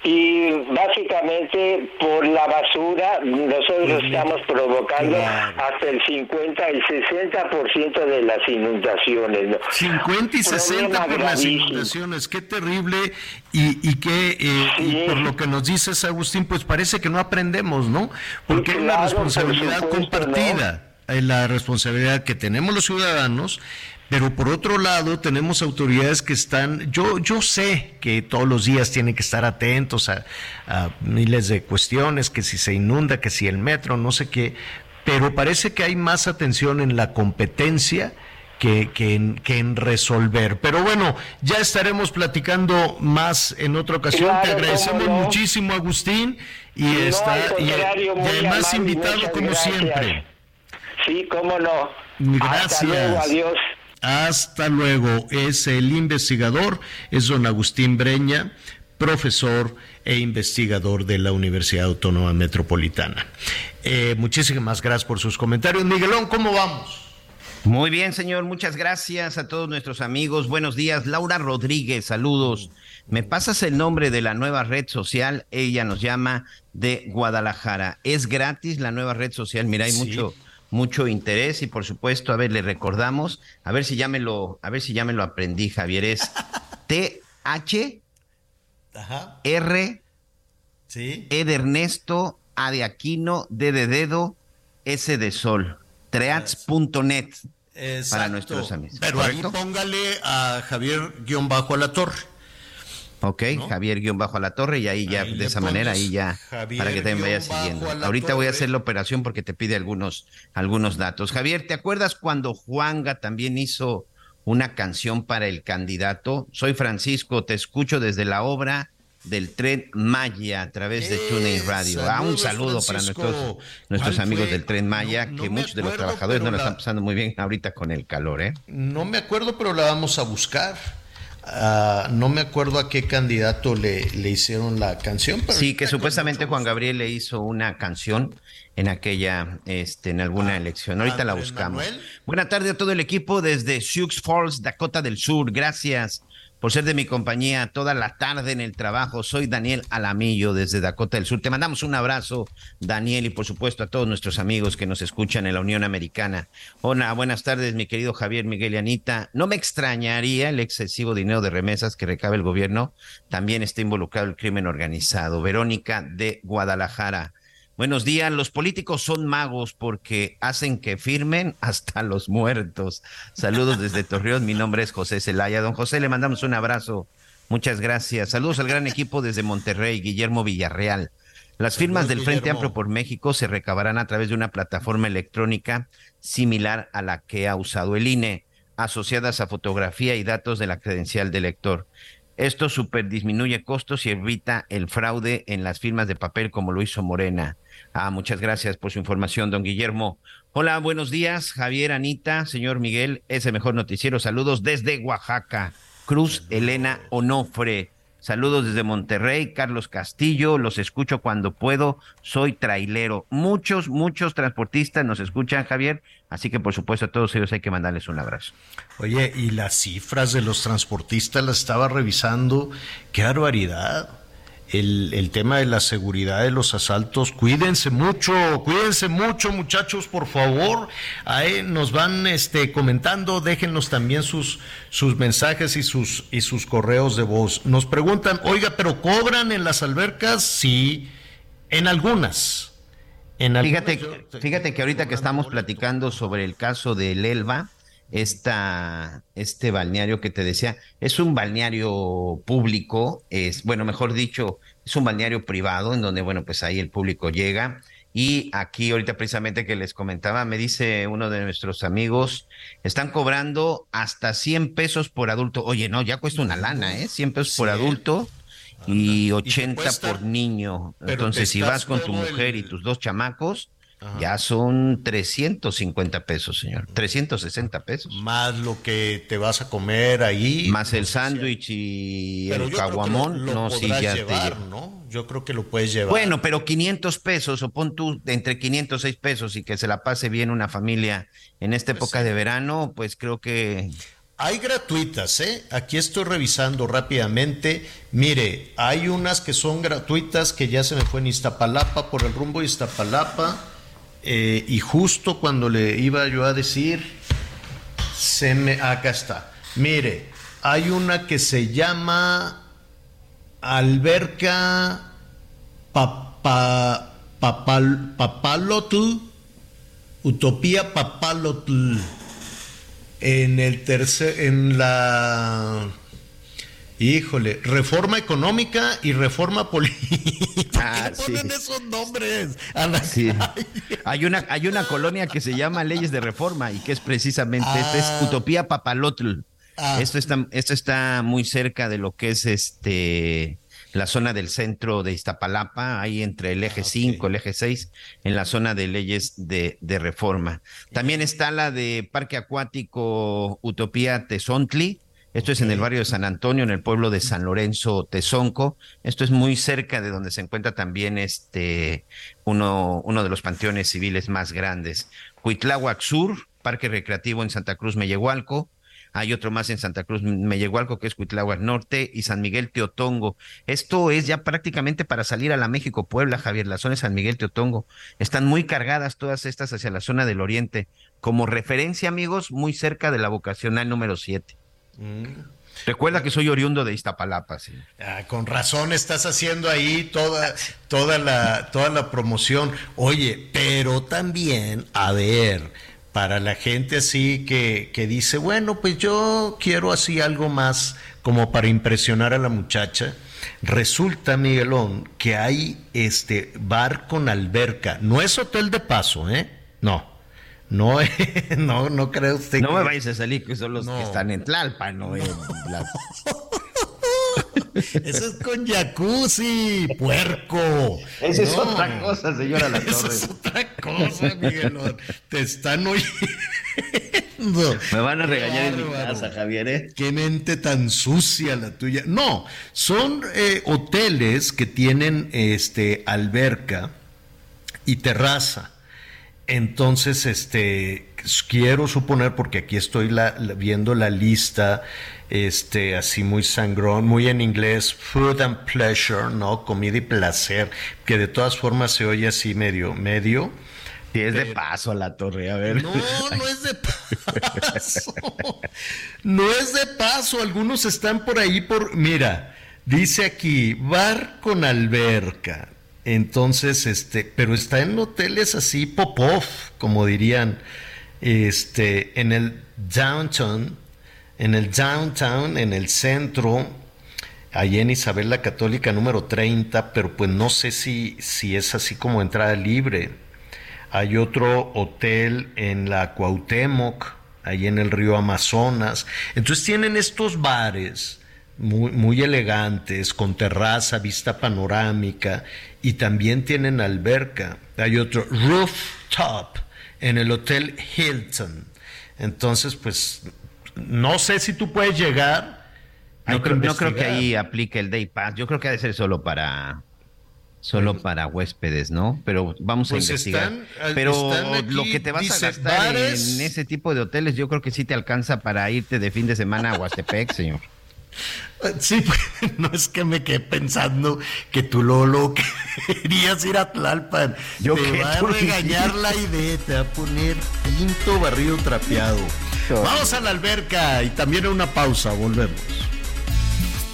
y básicamente por la basura nosotros estamos provocando hasta el 50, el 60% de las inundaciones. ¿no? 50 y 60 por las inundaciones, qué terrible y, y que eh, por lo que nos dices Agustín, pues parece que no aprendemos, ¿no? Porque es una responsabilidad compartida. La responsabilidad que tenemos los ciudadanos, pero por otro lado, tenemos autoridades que están, yo, yo sé que todos los días tienen que estar atentos a, miles de cuestiones, que si se inunda, que si el metro, no sé qué, pero parece que hay más atención en la competencia que, que, en, resolver. Pero bueno, ya estaremos platicando más en otra ocasión. Te agradecemos muchísimo, Agustín, y, está, y, además invitado como siempre. Sí, cómo no. Gracias. adiós. Hasta luego. Es el investigador, es don Agustín Breña, profesor e investigador de la Universidad Autónoma Metropolitana. Eh, muchísimas gracias por sus comentarios. Miguelón, ¿cómo vamos? Muy bien, señor. Muchas gracias a todos nuestros amigos. Buenos días. Laura Rodríguez, saludos. ¿Me pasas el nombre de la nueva red social? Ella nos llama de Guadalajara. Es gratis la nueva red social. Mira, hay mucho mucho interés y por supuesto, a ver, le recordamos, a ver si ya me lo, a ver si ya me lo aprendí, Javier, es (laughs) T H R ¿Sí? E de Ernesto, A de Aquino, D de Dedo, S de Sol, treats.net para nuestros amigos. Pero ahí póngale a Javier guion bajo a la torre. Ok, Javier guion bajo a la torre y ahí ya de esa manera ahí ya para que también vaya siguiendo. Ahorita voy a hacer la operación porque te pide algunos algunos datos. Javier, ¿te acuerdas cuando Juanga también hizo una canción para el candidato? Soy Francisco, te escucho desde la obra del tren Maya a través de TuneIn Radio. Ah, un saludo para nuestros, nuestros amigos del tren Maya, que muchos de los trabajadores no lo están pasando muy bien ahorita con el calor, ¿eh? No me acuerdo, pero la vamos a buscar. Ah, no me acuerdo a qué candidato le, le hicieron la canción. Pero sí, que supuestamente Juan Gabriel le hizo una canción en aquella, este, en alguna ah, elección. Ahorita la buscamos. Buena tarde a todo el equipo desde Sioux Falls, Dakota del Sur. Gracias por ser de mi compañía toda la tarde en el trabajo. Soy Daniel Alamillo desde Dakota del Sur. Te mandamos un abrazo, Daniel, y por supuesto a todos nuestros amigos que nos escuchan en la Unión Americana. Hola, buenas tardes, mi querido Javier Miguel y Anita. No me extrañaría el excesivo dinero de remesas que recabe el gobierno. También está involucrado el crimen organizado. Verónica de Guadalajara. Buenos días. Los políticos son magos porque hacen que firmen hasta los muertos. Saludos desde Torreón. Mi nombre es José Zelaya. Don José, le mandamos un abrazo. Muchas gracias. Saludos al gran equipo desde Monterrey, Guillermo Villarreal. Las firmas del Frente Amplio por México se recabarán a través de una plataforma electrónica similar a la que ha usado el INE, asociadas a fotografía y datos de la credencial del elector. Esto super disminuye costos y evita el fraude en las firmas de papel como lo hizo Morena. Ah, muchas gracias por su información, don Guillermo. Hola, buenos días, Javier, Anita, señor Miguel, ese mejor noticiero. Saludos desde Oaxaca. Cruz Elena Onofre. Saludos desde Monterrey, Carlos Castillo, los escucho cuando puedo, soy trailero. Muchos, muchos transportistas nos escuchan, Javier, así que por supuesto a todos ellos hay que mandarles un abrazo. Oye, y las cifras de los transportistas las estaba revisando, qué barbaridad el, el, tema de la seguridad de los asaltos. Cuídense mucho, cuídense mucho, muchachos, por favor. Ahí nos van este, comentando, déjenos también sus, sus mensajes y sus, y sus correos de voz. Nos preguntan, oiga, ¿pero cobran en las albercas? Sí, en algunas. En algunas fíjate, fíjate que ahorita que estamos platicando sobre el caso del Elba, esta, este balneario que te decía, es un balneario público, es, bueno, mejor dicho, es un balneario privado en donde, bueno, pues ahí el público llega. Y aquí ahorita precisamente que les comentaba, me dice uno de nuestros amigos, están cobrando hasta 100 pesos por adulto. Oye, no, ya cuesta una lana, ¿eh? 100 pesos por adulto y 80 por niño. Entonces, si vas con tu mujer y tus dos chamacos, ya son 350 pesos, señor. 360 pesos. Más lo que te vas a comer ahí. Más el sándwich y el caguamón. no, sí, ya llevar, ¿no? Yo creo que lo puedes llevar. Bueno, pero 500 pesos, o pon tú entre 500 y 6 pesos y que se la pase bien una familia en esta pues época de verano, pues creo que. Hay gratuitas, ¿eh? Aquí estoy revisando rápidamente. Mire, hay unas que son gratuitas que ya se me fue en Iztapalapa, por el rumbo de Iztapalapa eh, y justo cuando le iba yo a decir, se me, acá está. Mire, hay una que se llama Alberca Papa, Papal, Papalotl, Utopía Papalotl, en el tercer, en la Híjole, reforma económica y reforma política. (laughs) Ah, ¿Qué ponen esos nombres Hay una, hay una colonia que se llama Leyes de Reforma y que es precisamente, esta es ah. Utopía Papalotl. Ah. Esto, está, esto está muy cerca de lo que es este la zona del centro de Iztapalapa, ahí entre el eje 5, el eje 6, en la zona de leyes de, de reforma. También está la de Parque Acuático Utopía Tezontli, esto es en el barrio de San Antonio, en el pueblo de San Lorenzo Tezonco. Esto es muy cerca de donde se encuentra también este uno, uno de los panteones civiles más grandes. Huitláhuac Sur, Parque Recreativo en Santa Cruz Mellehualco. Hay otro más en Santa Cruz Mellehualco, que es Huitláhuac Norte, y San Miguel Teotongo. Esto es ya prácticamente para salir a la México Puebla, Javier, la zona de San Miguel Teotongo. Están muy cargadas todas estas hacia la zona del oriente. Como referencia, amigos, muy cerca de la vocacional número 7. Recuerda que soy oriundo de Iztapalapa, sí. Ah, con razón estás haciendo ahí toda, toda, la, toda la promoción. Oye, pero también, a ver, para la gente así que, que dice, bueno, pues yo quiero así algo más como para impresionar a la muchacha. Resulta, Miguelón, que hay este bar con alberca. No es hotel de paso, ¿eh? No. (laughs) No, no, no creo usted. No me vayas a salir, que son los que están en Tlalpa, no en (laughs) Eso es con jacuzzi, puerco. Esa es otra cosa, señora La Torre. Esa es otra cosa, Miguel. Te están oyendo. Me van a regañar en mi casa, Javier. ¿eh? Qué mente tan sucia la tuya. No, son eh, hoteles que tienen este alberca y terraza. Entonces, este, quiero suponer, porque aquí estoy viendo la lista, este, así muy sangrón, muy en inglés, food and pleasure, ¿no? Comida y placer, que de todas formas se oye así medio, medio. Sí, es de paso a la torre, a ver. No, no es de paso. No es de paso. Algunos están por ahí por. Mira, dice aquí, bar con alberca. Entonces, este, pero está en hoteles así pop-off, como dirían, este, en el downtown, en el downtown, en el centro, allí en Isabel la Católica número 30, pero pues no sé si, si es así como entrada libre. Hay otro hotel en la Cuauhtémoc, ahí en el río Amazonas. Entonces tienen estos bares muy, muy elegantes, con terraza, vista panorámica, y también tienen alberca. Hay otro rooftop en el Hotel Hilton. Entonces, pues, no sé si tú puedes llegar. No, creo, no creo que ahí aplique el Day Pass. Yo creo que ha de ser solo para solo para huéspedes, ¿no? Pero vamos a Pues investigar. están- Pero están lo que te vas dice, a gastar bares. en ese tipo de hoteles, yo creo que sí te alcanza para irte de fin de semana a Huastepec, señor. (laughs) Sí, pues, (laughs) no es que me quedé pensando que tú Lolo (laughs) querías ir a Tlalpan. Yo te va a regañar la idea, te va a poner pinto barrido trapeado. Vamos a la alberca y también a una pausa, volvemos.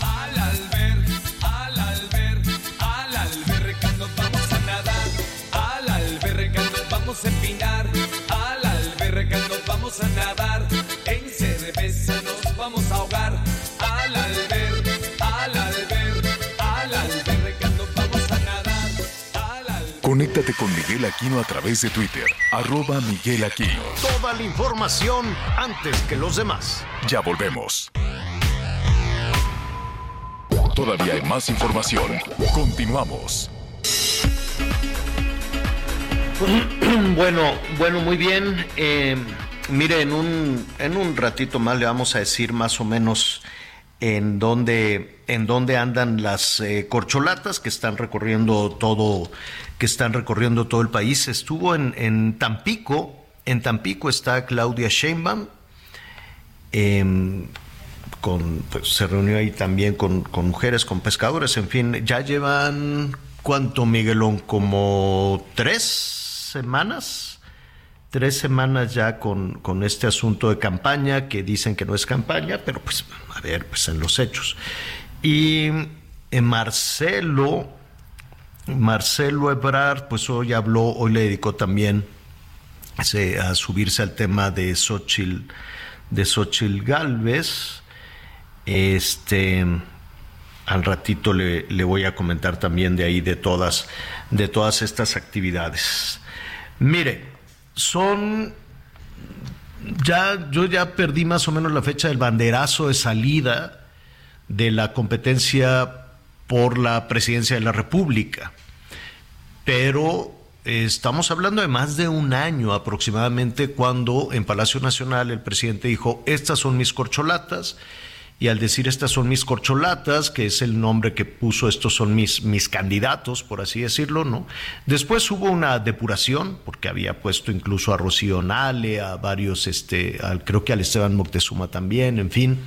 Al alber, al alber, al alberca nos vamos a nadar. Al alberca nos vamos a empinar. Al alberca nos vamos a nadar. Conéctate con Miguel Aquino a través de Twitter, arroba Miguel Aquino. Toda la información antes que los demás. Ya volvemos. Todavía hay más información. Continuamos. (clears throat) Bueno, bueno, muy bien. Eh, mire, en un, en un ratito más le vamos a decir más o menos en dónde, en dónde andan las eh, corcholatas que están recorriendo todo, que están recorriendo todo el país. Estuvo en, en Tampico, en Tampico está Claudia Sheinbaum. em, con, pues, se reunió ahí también con, con mujeres, con pescadores, en fin, ya llevan, ¿cuánto, Miguelón? Como tres semanas, tres semanas ya con, con este asunto de campaña, que dicen que no es campaña, pero pues, a ver, pues en los hechos. Y eh, Marcelo, Marcelo Ebrard, pues hoy habló, hoy le dedicó también a subirse al tema de Xochitl, de Xochitl Galvez. Este, al ratito le, le voy a comentar también de ahí de todas, de todas estas actividades. Mire, son ya, yo ya perdí más o menos la fecha del banderazo de salida de la competencia por la presidencia de la República. Pero eh, estamos hablando de más de un año aproximadamente cuando en Palacio Nacional el presidente dijo, estas son mis corcholatas, y al decir estas son mis corcholatas, que es el nombre que puso, estos son mis, mis candidatos, por así decirlo, ¿no? Después hubo una depuración, porque había puesto incluso a Rocío Nale, a varios, este, al- creo que al Esteban Moctezuma también, en fin.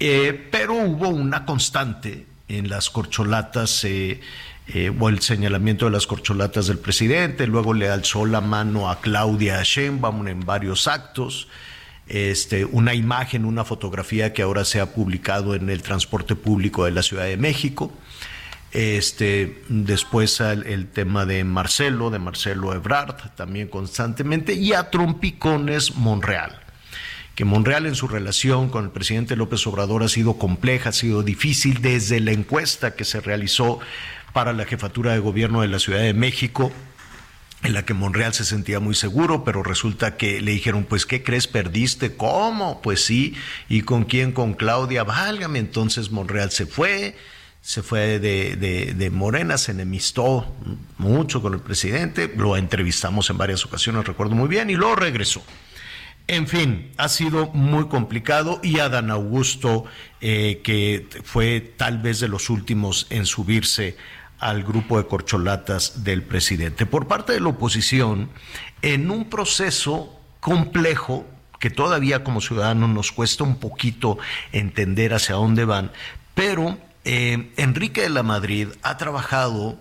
Eh, pero hubo una constante en las corcholatas, eh, eh, o el señalamiento de las corcholatas del presidente, luego le alzó la mano a Claudia Sheinbaum en varios actos, este, una imagen, una fotografía que ahora se ha publicado en el transporte público de la Ciudad de México. Este, después el, el tema de Marcelo, de Marcelo Ebrard, también constantemente, y a trompicones Monreal que Monreal en su relación con el presidente López Obrador ha sido compleja, ha sido difícil desde la encuesta que se realizó para la jefatura de gobierno de la Ciudad de México en la que Monreal se sentía muy seguro, pero resulta que le dijeron, pues, ¿qué crees? ¿Perdiste? ¿Cómo? Pues sí. ¿Y con quién? Con Claudia, válgame. Entonces Monreal se fue, se fue de, de, Morena, se enemistó mucho con el presidente, lo entrevistamos en varias ocasiones, recuerdo muy bien, y luego regresó. En fin, ha sido muy complicado y Adán Augusto, eh, que fue tal vez de los últimos en subirse al grupo de corcholatas del presidente. Por parte de la oposición, en un proceso complejo que todavía como ciudadanos nos cuesta un poquito entender hacia dónde van, pero eh, Enrique de la Madrid ha trabajado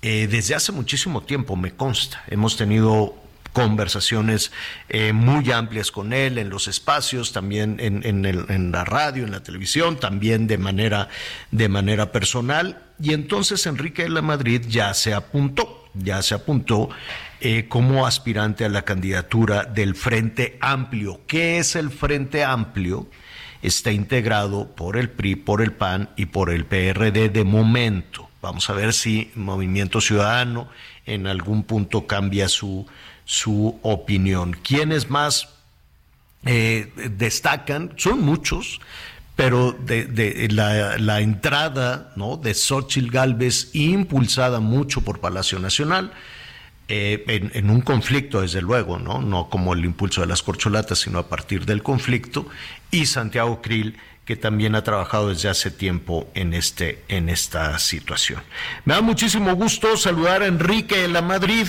eh, desde hace muchísimo tiempo, me consta. Hemos tenido conversaciones eh, muy amplias con él en los espacios, también en, en la radio, en la televisión, también de manera, de manera personal. Y entonces Enrique de la Madrid ya se apuntó, ya se apuntó eh, como aspirante a la candidatura del Frente Amplio. ¿Qué es el Frente Amplio? Está integrado por el PRI, por el PAN y por el PRD de momento. Vamos a ver si Movimiento Ciudadano en algún punto cambia su, su opinión. ¿Quiénes más eh, destacan? Son muchos, pero de, la, entrada ¿no? de Xochitl Galvez, impulsada mucho por Palacio Nacional, eh, en, en, un conflicto, desde luego, ¿no? No como el impulso de las corcholatas, sino a partir del conflicto, y Santiago Krill, que también ha trabajado desde hace tiempo en, este, en esta situación. Me da muchísimo gusto saludar a Enrique de la Madrid.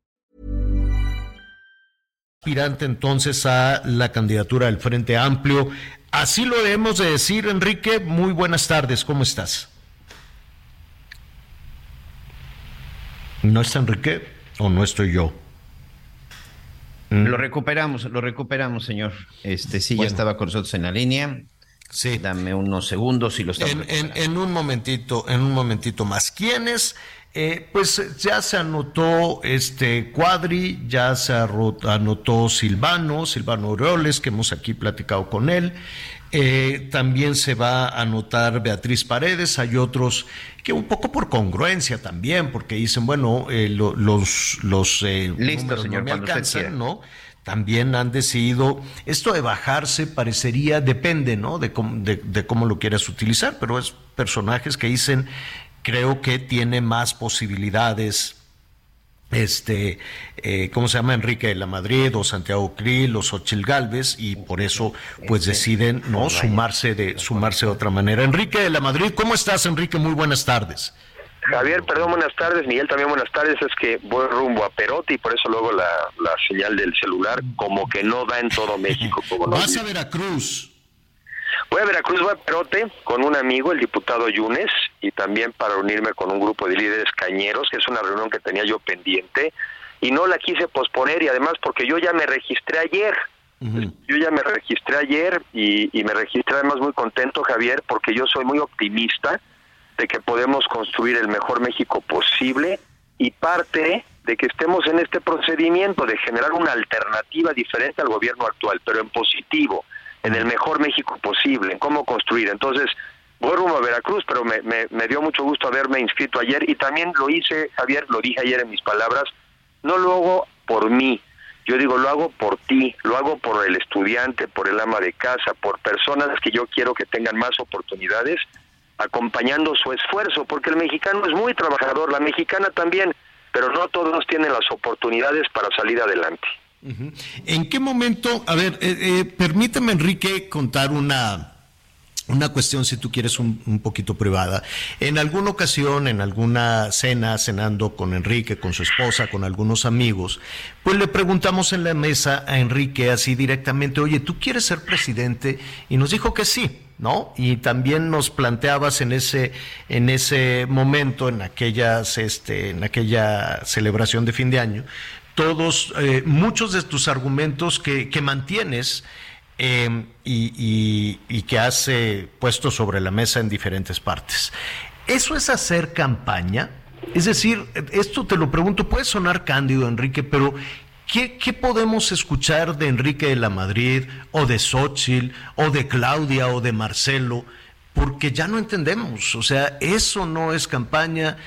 Aspirante entonces a la candidatura del Frente Amplio. Así lo debemos de decir, Enrique. Muy buenas tardes, ¿cómo estás? ¿No está Enrique o no estoy yo? Lo recuperamos, lo recuperamos, señor. Este sí, Bueno. ya estaba con nosotros en la línea. Sí. Dame unos segundos y lo estamos En, en- en un momentito, en un momentito más. ¿Quiénes? Eh, pues ya se anotó este Cuadri, ya se anotó Silvano, Silvano Aureoles, que hemos aquí platicado con él. Eh, también se va a anotar Beatriz Paredes, hay otros que un poco por congruencia también, porque dicen, bueno, eh, lo- los, los Listo, señor, no me alcanzan. ¿no? También han decidido, esto de bajarse parecería, depende, ¿no? De cómo, de, de cómo lo quieras utilizar, pero es personajes que dicen, creo que tiene más posibilidades, este, eh, ¿cómo se llama? Enrique de la Madrid o Santiago Krill o Xochil Gálvez y por eso pues deciden, ¿no? Sumarse de, sumarse de otra manera. Enrique de la Madrid, ¿cómo estás, Enrique? Muy buenas tardes. Javier, perdón, buenas tardes. Miguel, también buenas tardes. Es que voy rumbo a Perote y por eso luego la, la señal del celular como que no da en todo (laughs) México. Como Vas a. Veracruz. Voy a Veracruz, voy a Perote con un amigo, el diputado Yunes, y también para unirme con un grupo de líderes cañeros, que es una reunión que tenía yo pendiente, y no la quise posponer, y además porque yo ya me registré ayer. Yo ya me registré ayer y, y me registré además muy contento, Javier, porque yo soy muy optimista de que podemos construir el mejor México posible y parte de que estemos en este procedimiento de generar una alternativa diferente al gobierno actual, pero en positivo, en el mejor México posible, en cómo construir. Entonces, voy rumbo a Veracruz, pero me, me, me dio mucho gusto haberme inscrito ayer y también lo hice, Javier, lo dije ayer en mis palabras, no lo hago por mí, yo digo, lo hago por ti, lo hago por el estudiante, por el ama de casa, por personas que yo quiero que tengan más oportunidades, acompañando su esfuerzo, porque el mexicano es muy trabajador, la mexicana también, pero no todos tienen las oportunidades para salir adelante. ¿En qué momento, a ver, eh, eh, permíteme Enrique contar una, una cuestión, si tú quieres, un, un poquito privada. En alguna ocasión, en alguna cena, cenando con Enrique, con su esposa, con algunos amigos, pues le preguntamos en la mesa a Enrique así directamente, oye, ¿tú quieres ser presidente? Y nos dijo que sí. ¿No? Y también nos planteabas en ese, en ese momento, en aquellas, este, en aquella celebración de fin de año, todos, eh, muchos de tus argumentos que, mantienes y, y- y que has eh, puesto sobre la mesa en diferentes partes. ¿Eso es hacer campaña? Es decir, esto te lo pregunto, puede sonar cándido, Enrique, pero ¿qué, qué podemos escuchar de Enrique de la Madrid, o de Xochitl, o de Claudia, o de Marcelo? Porque ya no entendemos, o sea, eso no es campaña.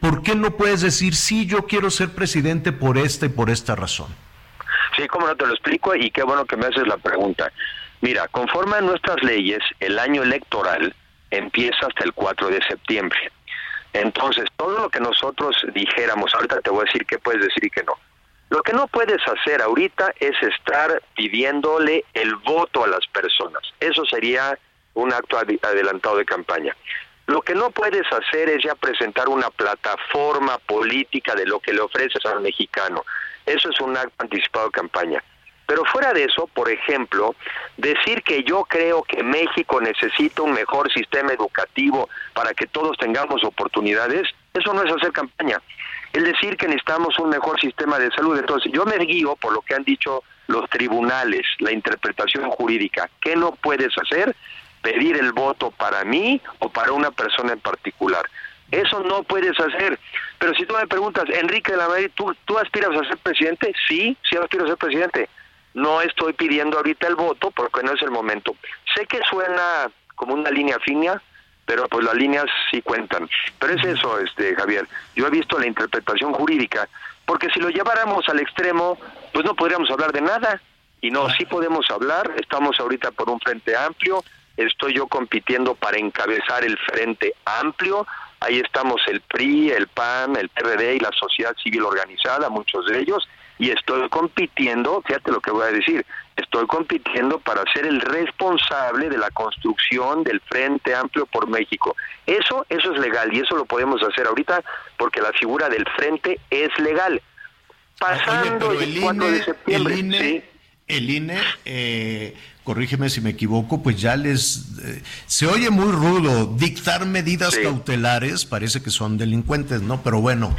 ¿Por qué no puedes decir, sí, yo quiero ser presidente por esta y por esta razón? Sí, cómo no te lo explico y qué bueno que me haces la pregunta. Mira, conforme a nuestras leyes, el año electoral empieza hasta el 4 de septiembre. Entonces, todo lo que nosotros dijéramos, ahorita te voy a decir qué puedes decir y qué no. Lo que no puedes hacer ahorita es estar pidiéndole el voto a las personas. Eso sería un acto adelantado de campaña. Lo que no puedes hacer es ya presentar una plataforma política de lo que le ofreces al mexicano. Eso es un acto anticipado de campaña. Pero fuera de eso, por ejemplo, decir que yo creo que México necesita un mejor sistema educativo para que todos tengamos oportunidades, eso no es hacer campaña. Es decir que necesitamos un mejor sistema de salud. Entonces, yo me guío por lo que han dicho los tribunales, la interpretación jurídica. ¿Qué no puedes hacer? Pedir el voto para mí o para una persona en particular. Eso no puedes hacer. Pero si tú me preguntas, Enrique de la Madrid, ¿tú, ¿tú aspiras a ser presidente? Sí, sí aspiro a ser presidente. No estoy pidiendo ahorita el voto porque no es el momento. Sé que suena como una línea fina, pero pues las líneas sí cuentan. Pero es eso, este Javier. Yo he visto la interpretación jurídica, porque si lo lleváramos al extremo, pues no podríamos hablar de nada. Y no, sí podemos hablar. Estamos ahorita por un frente amplio. Estoy yo compitiendo para encabezar el frente amplio. Ahí estamos el PRI, el PAN, el PRD y la sociedad civil organizada, muchos de ellos. Y estoy compitiendo, fíjate lo que voy a decir, estoy compitiendo para ser el responsable de la construcción del Frente Amplio por México. Eso, eso es legal y eso lo podemos hacer ahorita porque la figura del frente es legal. Pasando Oye, pero el el 4 de septiembre, el INE, sí. El INE, eh, corrígeme si me equivoco, pues ya les eh, se oye muy rudo dictar medidas Sí. cautelares, parece que son delincuentes, ¿no? Pero bueno,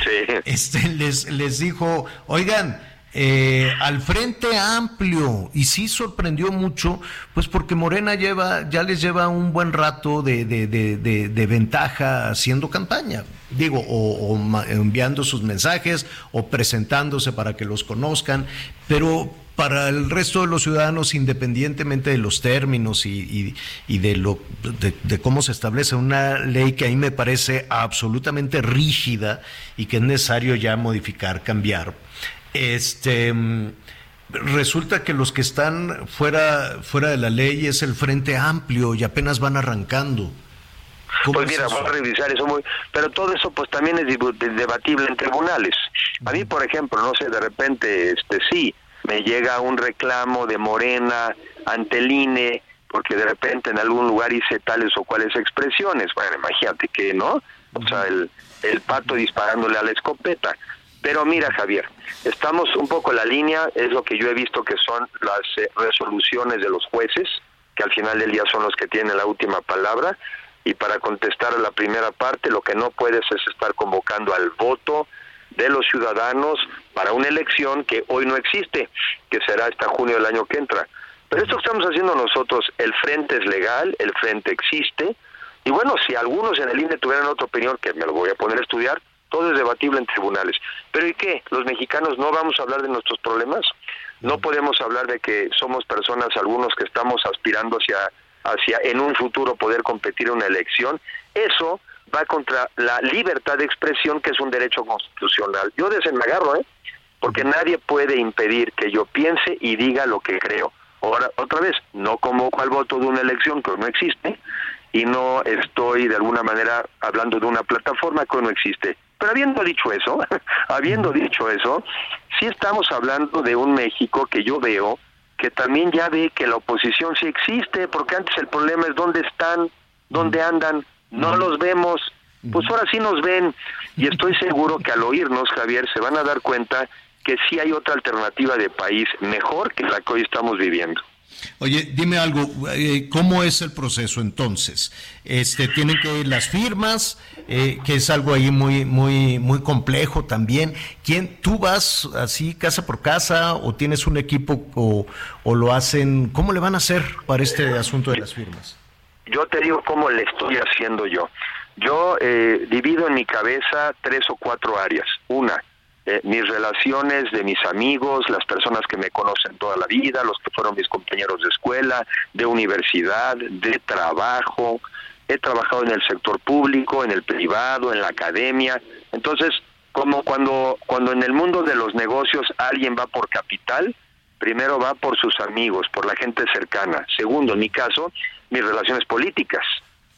este (laughs) les les dijo, oigan, eh, al frente amplio y sí sorprendió mucho, pues porque Morena lleva ya les lleva un buen rato de, de, de, de- de ventaja haciendo campaña, digo, o, enviando sus mensajes o presentándose para que los conozcan, pero para el resto de los ciudadanos, independientemente de los términos y, y- de, lo, de, de cómo se establece una ley que a mí me parece absolutamente rígida y que es necesario ya modificar, cambiar, este resulta que los que están fuera, fuera de la ley es el Frente Amplio y apenas van arrancando. ¿Cómo Pues es mira, voy a revisar eso muy... Pero todo eso pues también es debatible en tribunales. A mí, por ejemplo, no sé, de repente, este sí, me llega un reclamo de Morena ante el INE porque de repente en algún lugar hice tales o cuales expresiones. Bueno, imagínate que, ¿no? O sea, el, el pato disparándole a la escopeta. Pero mira, Javier, estamos un poco en la línea, es lo que yo he visto que son las eh, resoluciones de los jueces, que al final del día son los que tienen la última palabra. Y para contestar a la primera parte, lo que no puedes es estar convocando al voto de los ciudadanos para una elección que hoy no existe, que será hasta junio del año que entra. Pero esto que estamos haciendo nosotros, el frente es legal, el frente existe, y bueno, si algunos en el INE tuvieran otra opinión, que me lo voy a poner a estudiar, todo es debatible en tribunales. Pero ¿y qué? ¿Los mexicanos no vamos a hablar de nuestros problemas? No podemos hablar de que somos personas, algunos que estamos aspirando hacia, hacia en un futuro poder competir en una elección. Eso va contra la libertad de expresión, que es un derecho constitucional. Yo de ese me agarro, ¿eh? Porque nadie puede impedir que yo piense y diga lo que creo. Ahora, otra vez, no convoco al voto de una elección que no existe y no estoy de alguna manera hablando de una plataforma que no existe. Pero habiendo dicho eso, (laughs) habiendo dicho eso, sí estamos hablando de un México que yo veo que también ya ve que la oposición sí existe, porque antes el problema es dónde están, dónde andan, no los vemos, pues ahora sí nos ven y estoy (laughs) seguro que al oírnos, Javier, se van a dar cuenta que sí hay otra alternativa de país mejor que la que hoy estamos viviendo. Oye, dime algo, eh, ¿cómo es el proceso entonces? Este, tienen que ir las firmas, eh, que es algo ahí muy, muy, muy complejo también. ¿Quién, tú vas así casa por casa o tienes un equipo o, o lo hacen? ¿Cómo le van a hacer para este asunto de las firmas? Yo te digo cómo le estoy haciendo yo. Yo eh, divido en mi cabeza tres o cuatro áreas. Una, eh, mis relaciones de mis amigos, las personas que me conocen toda la vida, los que fueron mis compañeros de escuela, de universidad, de trabajo. He trabajado en el sector público, en el privado, en la academia. Entonces, como cuando, cuando en el mundo de los negocios alguien va por capital, primero va por sus amigos, por la gente cercana. Segundo, en mi caso, mis relaciones políticas,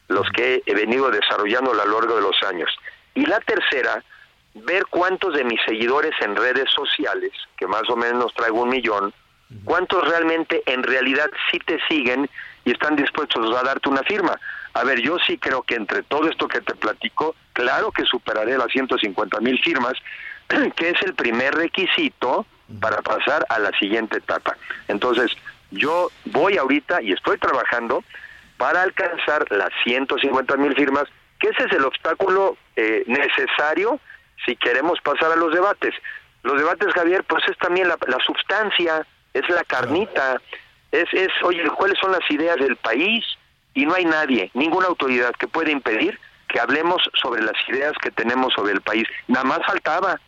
los que he venido desarrollando a lo largo de los años. Y la tercera, ver cuántos de mis seguidores en redes sociales, que más o menos traigo un millón, cuántos realmente en realidad sí te siguen y están dispuestos a darte una firma. A ver, yo sí creo que entre todo esto que te platico, claro que superaré las 150 mil firmas, (clears throat) que es el primer requisito para pasar a la siguiente etapa. Entonces, yo voy ahorita y estoy trabajando para alcanzar las 150 mil firmas, que ese es el obstáculo eh, necesario si queremos pasar a los debates. Los debates, Javier, pues es también la, la sustancia, es la carnita, es, es, oye, ¿cuáles son las ideas del país? Y no hay nadie, ninguna autoridad que pueda impedir que hablemos sobre las ideas que tenemos sobre el país. Nada más faltaba.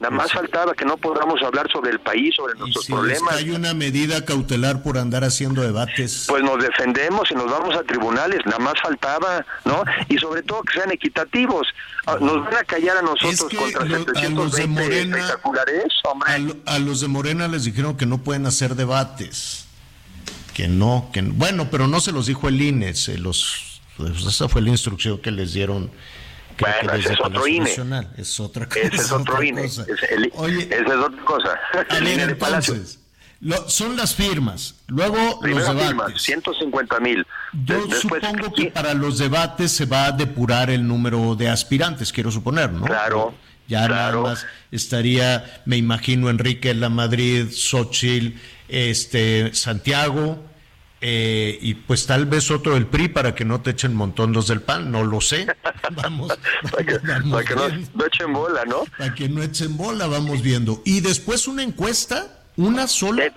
Nada más faltaba que no podamos hablar sobre el país, sobre nuestros Si problemas. hay una medida cautelar por andar haciendo debates. Pues nos defendemos y nos vamos a tribunales, nada más faltaba, ¿no? Y sobre todo que sean equitativos. Ah, Nos van a callar a nosotros contra lo- a los de 720 Morena- espectaculares, hombre. A, lo- a los de Morena les dijeron que no pueden hacer debates. Que no, que no. Bueno, pero no se los dijo el INE, se los, pues esa fue la instrucción que les dieron. Creo que Bueno, ese desde es otro INE. Nacional. Es otra cosa. Ese es otro otra INE. cosa. Es el- Oye, esa es otra cosa. (laughs) El INE de Palacio. entonces, lo- son las firmas, luego Primero los debates. 150 mil. Yo supongo que para los debates se va a depurar el número de aspirantes, quiero suponer, ¿no? Claro, Ya nada más estaría, me imagino, Enrique La Madrid, Xochitl, este, Santiago, eh, y pues tal vez otro del PRI para que no te echen montón los del PAN, no lo sé. (laughs) Vamos, Para que, vamos para que no, echen bola, ¿no? Para que no echen bola, vamos viendo. Y después una encuesta, una sola. Eh,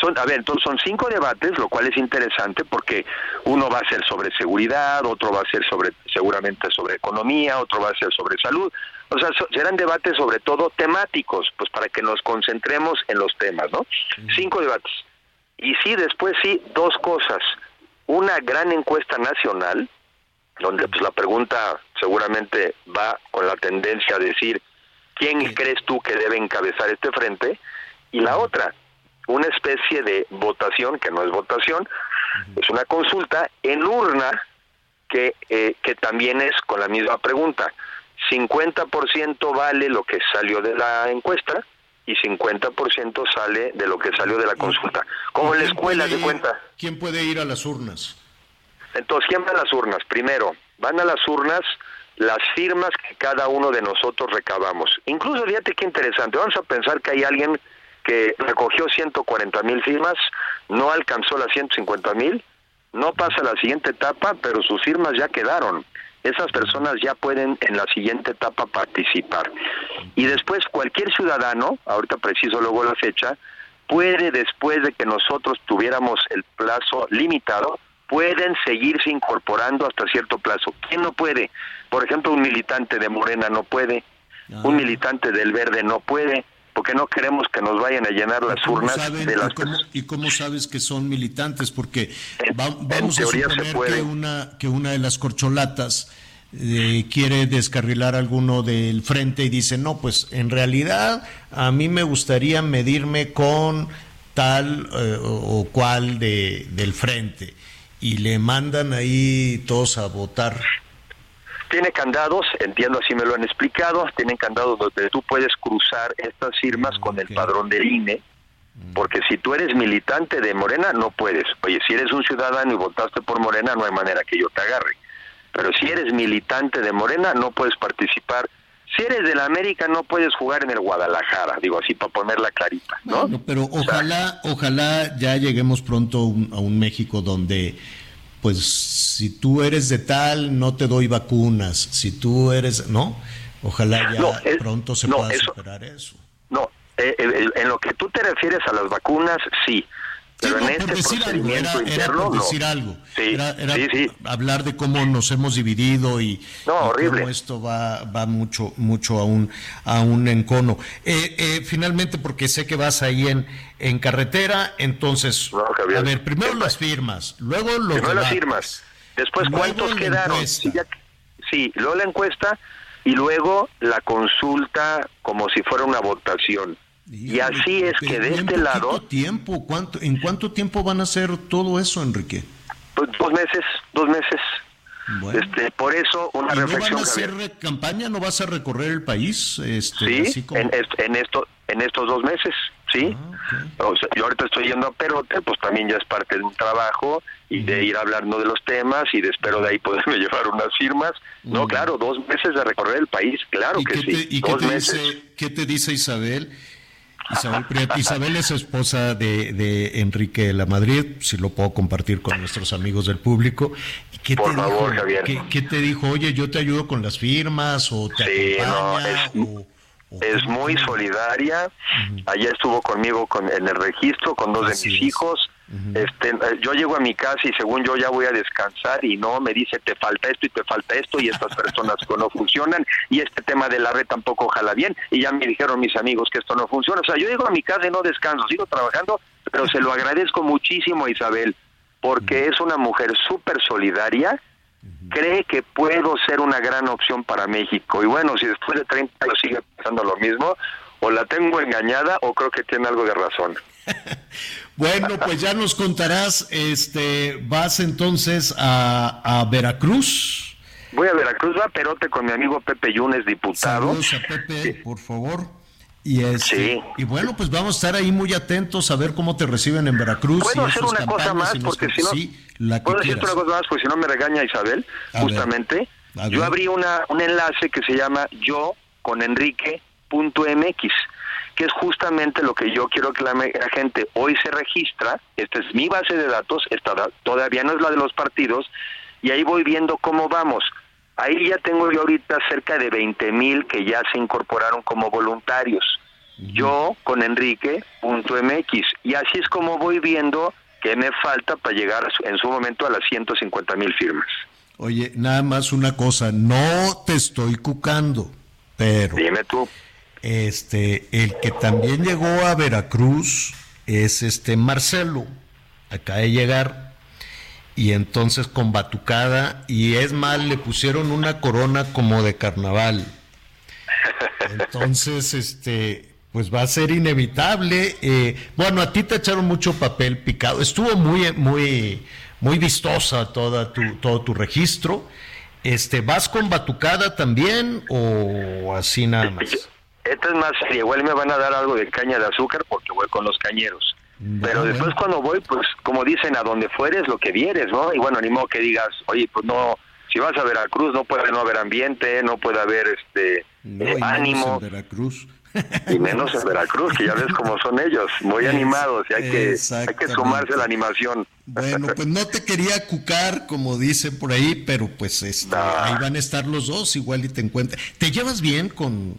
Son, a ver, entonces son cinco debates, lo cual es interesante porque uno va a ser sobre seguridad, otro va a ser sobre seguramente sobre economía, otro va a ser sobre salud. O sea, so- serán debates sobre todo temáticos, pues para que nos concentremos en los temas, ¿no? Cinco debates. Y sí, después sí, dos cosas. Una gran encuesta nacional, donde pues la pregunta seguramente va con la tendencia a decir quién crees tú que debe encabezar este frente y la otra una especie de votación que no es votación es una consulta en urna que eh, que también es con la misma pregunta. 50% vale lo que salió de la encuesta y 50% sale de lo que salió de la consulta como en la ¿Quién escuela de cuenta ¿Quién puede ir a las urnas? entonces, ¿quién va a las urnas? Primero, van a las urnas las firmas que cada uno de nosotros recabamos. Incluso, fíjate qué interesante, vamos a pensar que hay alguien que recogió 140 mil firmas, no alcanzó las 150 mil, no pasa a la siguiente etapa, pero sus firmas ya quedaron. Esas personas ya pueden en la siguiente etapa participar. Y después cualquier ciudadano, ahorita preciso luego la fecha, puede después de que nosotros tuviéramos el plazo limitado, pueden seguirse incorporando hasta cierto plazo. ¿Quién no puede? Por ejemplo, un militante de Morena no puede, un militante del Verde no puede, porque no queremos que nos vayan a llenar las ¿Cómo urnas saben de y cómo, y cómo sabes que son militantes? Porque va- vamos a suponer que una, que una de las corcholatas eh, quiere descarrilar a alguno del frente y dice, no, pues en realidad a mí me gustaría medirme con tal eh, o, o cual de, del frente. Y le mandan ahí todos a votar. Tiene candados, entiendo así me lo han explicado, tienen candados donde tú puedes cruzar estas firmas con el padrón del INE, porque si tú eres militante de Morena no puedes. Oye, si eres un ciudadano y votaste por Morena no hay manera que yo te agarre. Pero si eres militante de Morena no puedes participar. Si eres de la América no puedes jugar en el Guadalajara, digo así para ponerla clarita, ¿no? Bueno, pero ojalá, ojalá ya lleguemos pronto a un, a un México donde, pues, si tú eres de tal, no te doy vacunas. Si tú eres, ¿no? Ojalá ya No, pronto se no, pueda eso- superar eso. No, eh, eh, en lo que tú te refieres a las vacunas, sí. Pero no, en por este decir algo, era, era por no. decir algo. Sí, era era sí, hablar de cómo nos hemos dividido y, No, y cómo esto va, va mucho, mucho a un, a un encono. Eh, eh, finalmente, porque sé que vas ahí en, en carretera, entonces, a ver, primero las firmas, luego los Primero las debates. firmas. Después, ¿cuántos quedaron? Sí, ya- sí, luego la encuesta y luego la consulta como si fuera una votación. Y así es que de este lado, poquito tiempo, ¿cuánto, ¿en cuánto tiempo van a hacer todo eso, Enrique? pues, dos meses, dos meses. Bueno. Este, por eso una ¿Y no van reflexión, a hacer Javier. campaña? ¿No vas a recorrer el país? Este, Sí, así como- en, en esto, en estos dos meses, sí. Ah, O sea, yo ahorita estoy yendo a Perote, pues también ya es parte de un trabajo y de ir hablando de los temas y de espero de ahí poderme (laughs) llevar unas firmas. No, claro, dos meses de recorrer el país, claro ¿Y que qué, sí. y qué dos te meses. dice, qué te dice Isabel? Isabel, Prieto. Isabel es esposa de, de Enrique de la Madrid, si lo puedo compartir con nuestros amigos del público. ¿Y ¿Qué Por te favor, dijo? Javier. ¿Qué, qué te dijo? Oye, yo te ayudo con las firmas o te Sí, no, es, es muy solidaria. Allá estuvo conmigo con, en el registro con dos de mis hijos. Este, eh, yo llego a mi casa y según yo ya voy a descansar y no me dice te falta esto y te falta esto y estas personas no funcionan y este tema de la red tampoco jala bien y ya me dijeron mis amigos que esto no funciona. O sea, yo llego a mi casa y no descanso, sigo trabajando, pero se lo agradezco muchísimo a Isabel porque es una mujer súper solidaria, cree que puedo ser una gran opción para México. Y bueno, si después de 30 años sigue pensando lo mismo, o la tengo engañada o creo que tiene algo de razón. (laughs) Bueno, pues ya nos contarás, este, vas entonces a, a Veracruz. Voy a Veracruz, va a Perote con mi amigo Pepe Yunes, diputado. Saludos a Pepe, por favor. Y, este, y bueno, pues vamos a estar ahí muy atentos a ver cómo te reciben en Veracruz. ¿Puedo y hacer una cosa más? Porque si no... sí, la ¿Puedo decirte una cosa más? Porque si no me regaña Isabel, A justamente. Yo abrí una, un enlace que se llama yo con enrique.mx, que es justamente lo que yo quiero que la, gente hoy se registra. Esta es mi base de datos, esta da- todavía no es la de los partidos, y ahí voy viendo cómo vamos. Ahí ya tengo yo ahorita cerca de 20 mil que ya se incorporaron como voluntarios. Yo con enrique.mx. Y así es como voy viendo que me falta para llegar en su momento a las 150 mil firmas. Oye, nada más una cosa, no te estoy cucando, pero Dime tú. Este, el que también llegó a Veracruz es este Marcelo, acaba de llegar, y entonces con batucada, y es más, le pusieron una corona como de carnaval. Entonces, este, pues va a ser inevitable. eh, bueno, a ti te echaron mucho papel picado. Estuvo muy, muy, muy vistosa toda tu, todo tu registro. Este, ¿vas con batucada también o así nada más? Esta es más seria. Igual me van a dar algo de caña de azúcar porque voy con los cañeros. Pero bueno. después cuando voy, pues como dicen, a donde fueres, lo que vieres, ¿no? Y bueno, ni modo que digas, oye, pues no, si vas a Veracruz no puede no haber ambiente, no puede haber este No, eh, y menos ánimo. en Veracruz. Y menos en Veracruz, que ya ves cómo son ellos, muy animados, y hay que, hay que sumarse a la animación. Bueno, pues no te quería cucar, como dicen por ahí, pero pues este, ahí van a estar los dos, igual y te encuentras. ¿Te llevas bien con,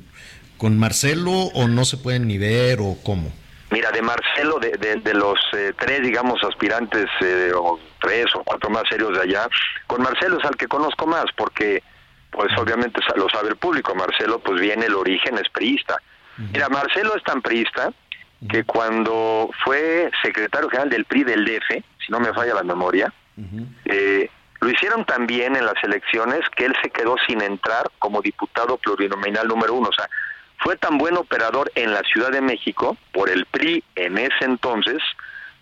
con Marcelo o no se pueden ni ver o cómo? Mira, de Marcelo, de, de, de los eh, tres, digamos, aspirantes, eh, o tres o cuatro más serios de allá, con Marcelo es al que conozco más, porque, pues obviamente lo sabe el público, Marcelo, pues viene el origen, es priista. Mira, Marcelo es tan priista que cuando fue secretario general del PRI del DF, si no me falla la memoria, eh, lo hicieron también en las elecciones que él se quedó sin entrar como diputado plurinominal número uno. O sea, fue tan buen operador en la Ciudad de México por el PRI en ese entonces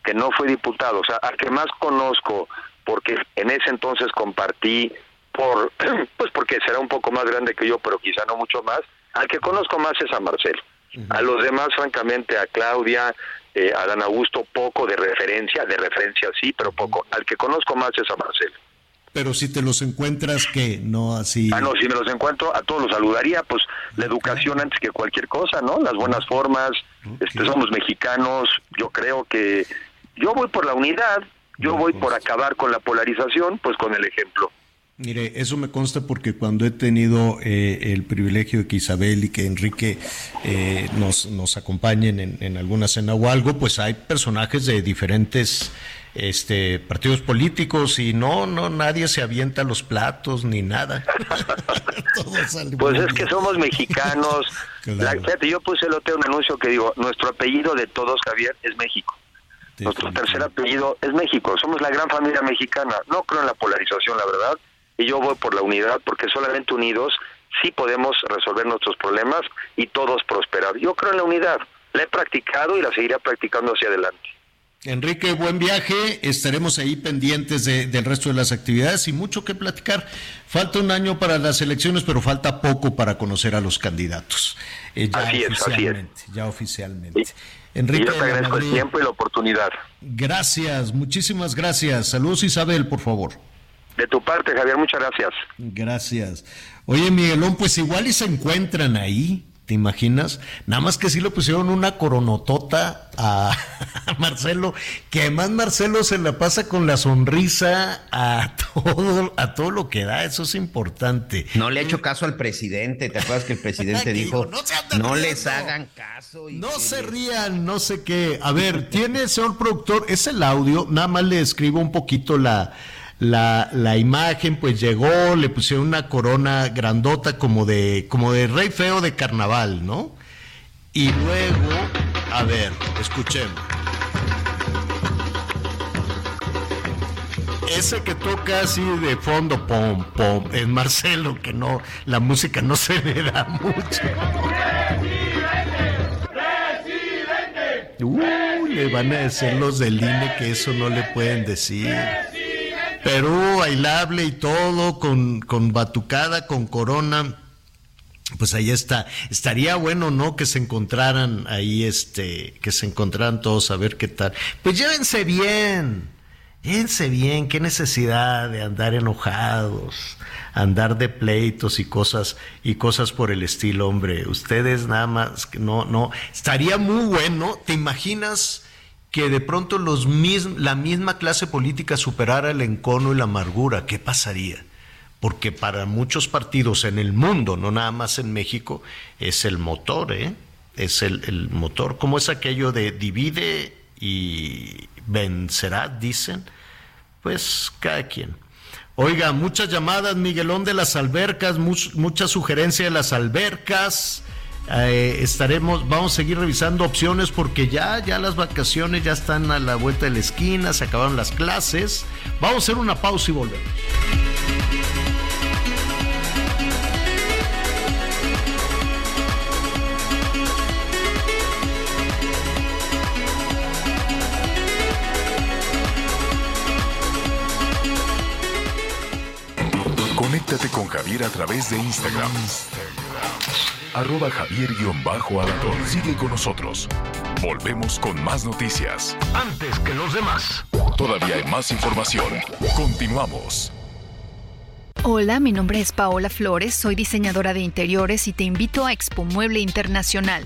que no fue diputado. O sea, al que más conozco, porque en ese entonces compartí por, (clears throat) pues porque será un poco más grande que yo, pero quizá no mucho más, al que conozco más es a Marcelo. A los demás, francamente, a Claudia, eh, a Dan Augusto, poco de referencia, de referencia sí, pero poco. Al que conozco más es a Marcelo. Pero si te los encuentras, que no así. Ah, no, si me los encuentro, a todos los saludaría, pues la educación antes que cualquier cosa, ¿no? Las buenas formas, este, somos mexicanos, yo creo que yo voy por la unidad, yo voy por acabar con la polarización, pues con el ejemplo. Mire, eso me consta porque cuando he tenido eh, el privilegio de que Isabel y que Enrique eh, nos, nos acompañen en, en alguna cena o algo, pues hay personajes de diferentes este, partidos políticos y no, no, nadie se avienta los platos ni nada. (laughs) Pues es que somos mexicanos. (laughs) Claro. La- fíjate, yo puse el otro un anuncio que digo, nuestro apellido de todos, Javier, es México. Nuestro tercer apellido es México. Somos la gran familia mexicana. No creo en la polarización, la verdad. Y yo voy por la unidad porque solamente unidos sí podemos resolver nuestros problemas y todos prosperar. Yo creo en la unidad. La he practicado y la seguiré practicando hacia adelante. Enrique, buen viaje. Estaremos ahí pendientes de- del resto de las actividades y mucho que platicar. Falta un año para las elecciones, pero falta poco para conocer a los candidatos. Eh, ya Así es, así es. oficialmente, ya oficialmente. y Enrique, yo te agradezco el tiempo y la oportunidad. gracias, muchísimas gracias. Saludos Isabel, por favor. De tu parte, Javier, muchas gracias. Gracias. Oye, Miguelón, pues igual y se encuentran ahí. ¿Te imaginas? Nada más que sí le pusieron una coronotota a, (laughs) Marcelo, que además Marcelo se la pasa con la sonrisa a todo, a todo lo que da, eso es importante. No le ha hecho caso al presidente, ¿te acuerdas que el presidente (laughs) dijo, no, les hagan caso? no se rían, no sé qué. A ver, tiene, señor productor, es el audio, nada más le escribo un poquito la la, la, imagen, pues llegó, le pusieron una corona grandota como de, como de rey feo de carnaval, ¿no? Y luego, a ver, escuchemos. Ese que toca así de fondo, pom, pom, es Marcelo, que no, la música no se le da mucho. Uy, le van a decir los del INE que eso no le pueden decir. Perú, bailable y todo, con, con batucada, con corona. Pues ahí está. Estaría bueno, ¿no? Que se encontraran ahí, este, que se encontraran todos a ver qué tal. Pues llévense bien, llévense bien, qué necesidad de andar enojados, andar de pleitos y cosas, y cosas por el estilo, hombre. Ustedes nada más, no, no. Estaría muy bueno, ¿te imaginas? Que de pronto los la misma clase política superara el encono y la amargura, ¿qué pasaría? Porque para muchos partidos en el mundo, no nada más en México, es el motor, ¿eh? Es el, el motor. ¿Cómo es aquello de divide y vencerá, dicen? Pues cada quien. Oiga, muchas llamadas, Miguelón de las albercas, mucha sugerencia de las albercas. Eh, estaremos, vamos a seguir revisando opciones porque ya, ya las vacaciones ya están a la vuelta de la esquina, se acabaron las clases. Vamos a hacer una pausa y volvemos. Conéctate con Javier a través de Instagram arroba javier alador Sigue con nosotros. Volvemos con más noticias. Antes que los demás. Todavía hay más información. Continuamos. Hola, mi nombre es Paola Flores, soy diseñadora de interiores y te invito a Expo Mueble Internacional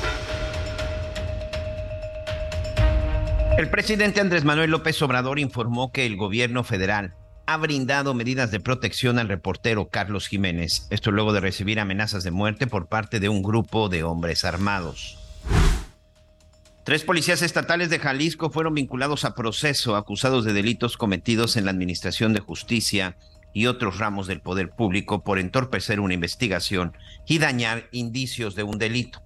El presidente Andrés Manuel López Obrador informó que el gobierno federal ha brindado medidas de protección al reportero Carlos Jiménez, esto luego de recibir amenazas de muerte por parte de un grupo de hombres armados. Tres policías estatales de Jalisco fueron vinculados a proceso acusados de delitos cometidos en la Administración de Justicia y otros ramos del poder público por entorpecer una investigación y dañar indicios de un delito.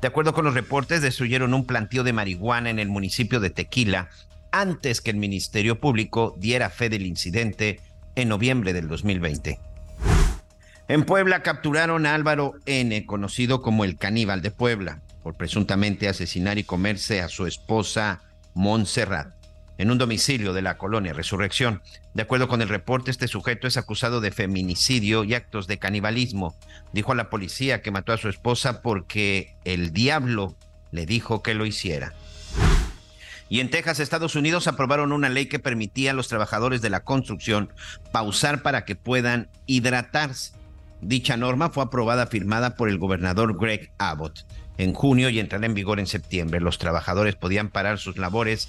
De acuerdo con los reportes, destruyeron un plantío de marihuana en el municipio de Tequila antes que el Ministerio Público diera fe del incidente en noviembre del 2020. En Puebla capturaron a Álvaro N., conocido como el caníbal de Puebla, por presuntamente asesinar y comerse a su esposa Montserrat en un domicilio de la colonia Resurrección. De acuerdo con el reporte, este sujeto es acusado de feminicidio y actos de canibalismo. Dijo a la policía que mató a su esposa porque el diablo le dijo que lo hiciera. Y en Texas, Estados Unidos, aprobaron una ley que permitía a los trabajadores de la construcción pausar para que puedan hidratarse. Dicha norma fue aprobada firmada por el gobernador Greg Abbott en junio y entrará en vigor en septiembre. Los trabajadores podían parar sus labores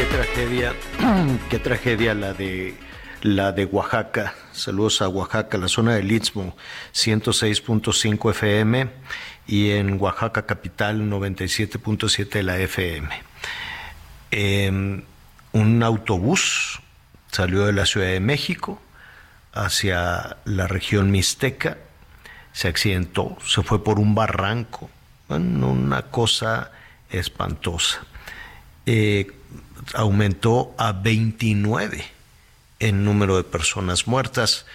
qué tragedia, (clears throat) qué tragedia la de la de Oaxaca. Saludos a Oaxaca, la zona del Istmo, 106.5 FM y en Oaxaca capital 97.7 la FM. em, un autobús salió de la Ciudad de México hacia la región mixteca, se accidentó, se fue por un barranco, una cosa espantosa. Eh, aumentó a 29 el número de personas muertas.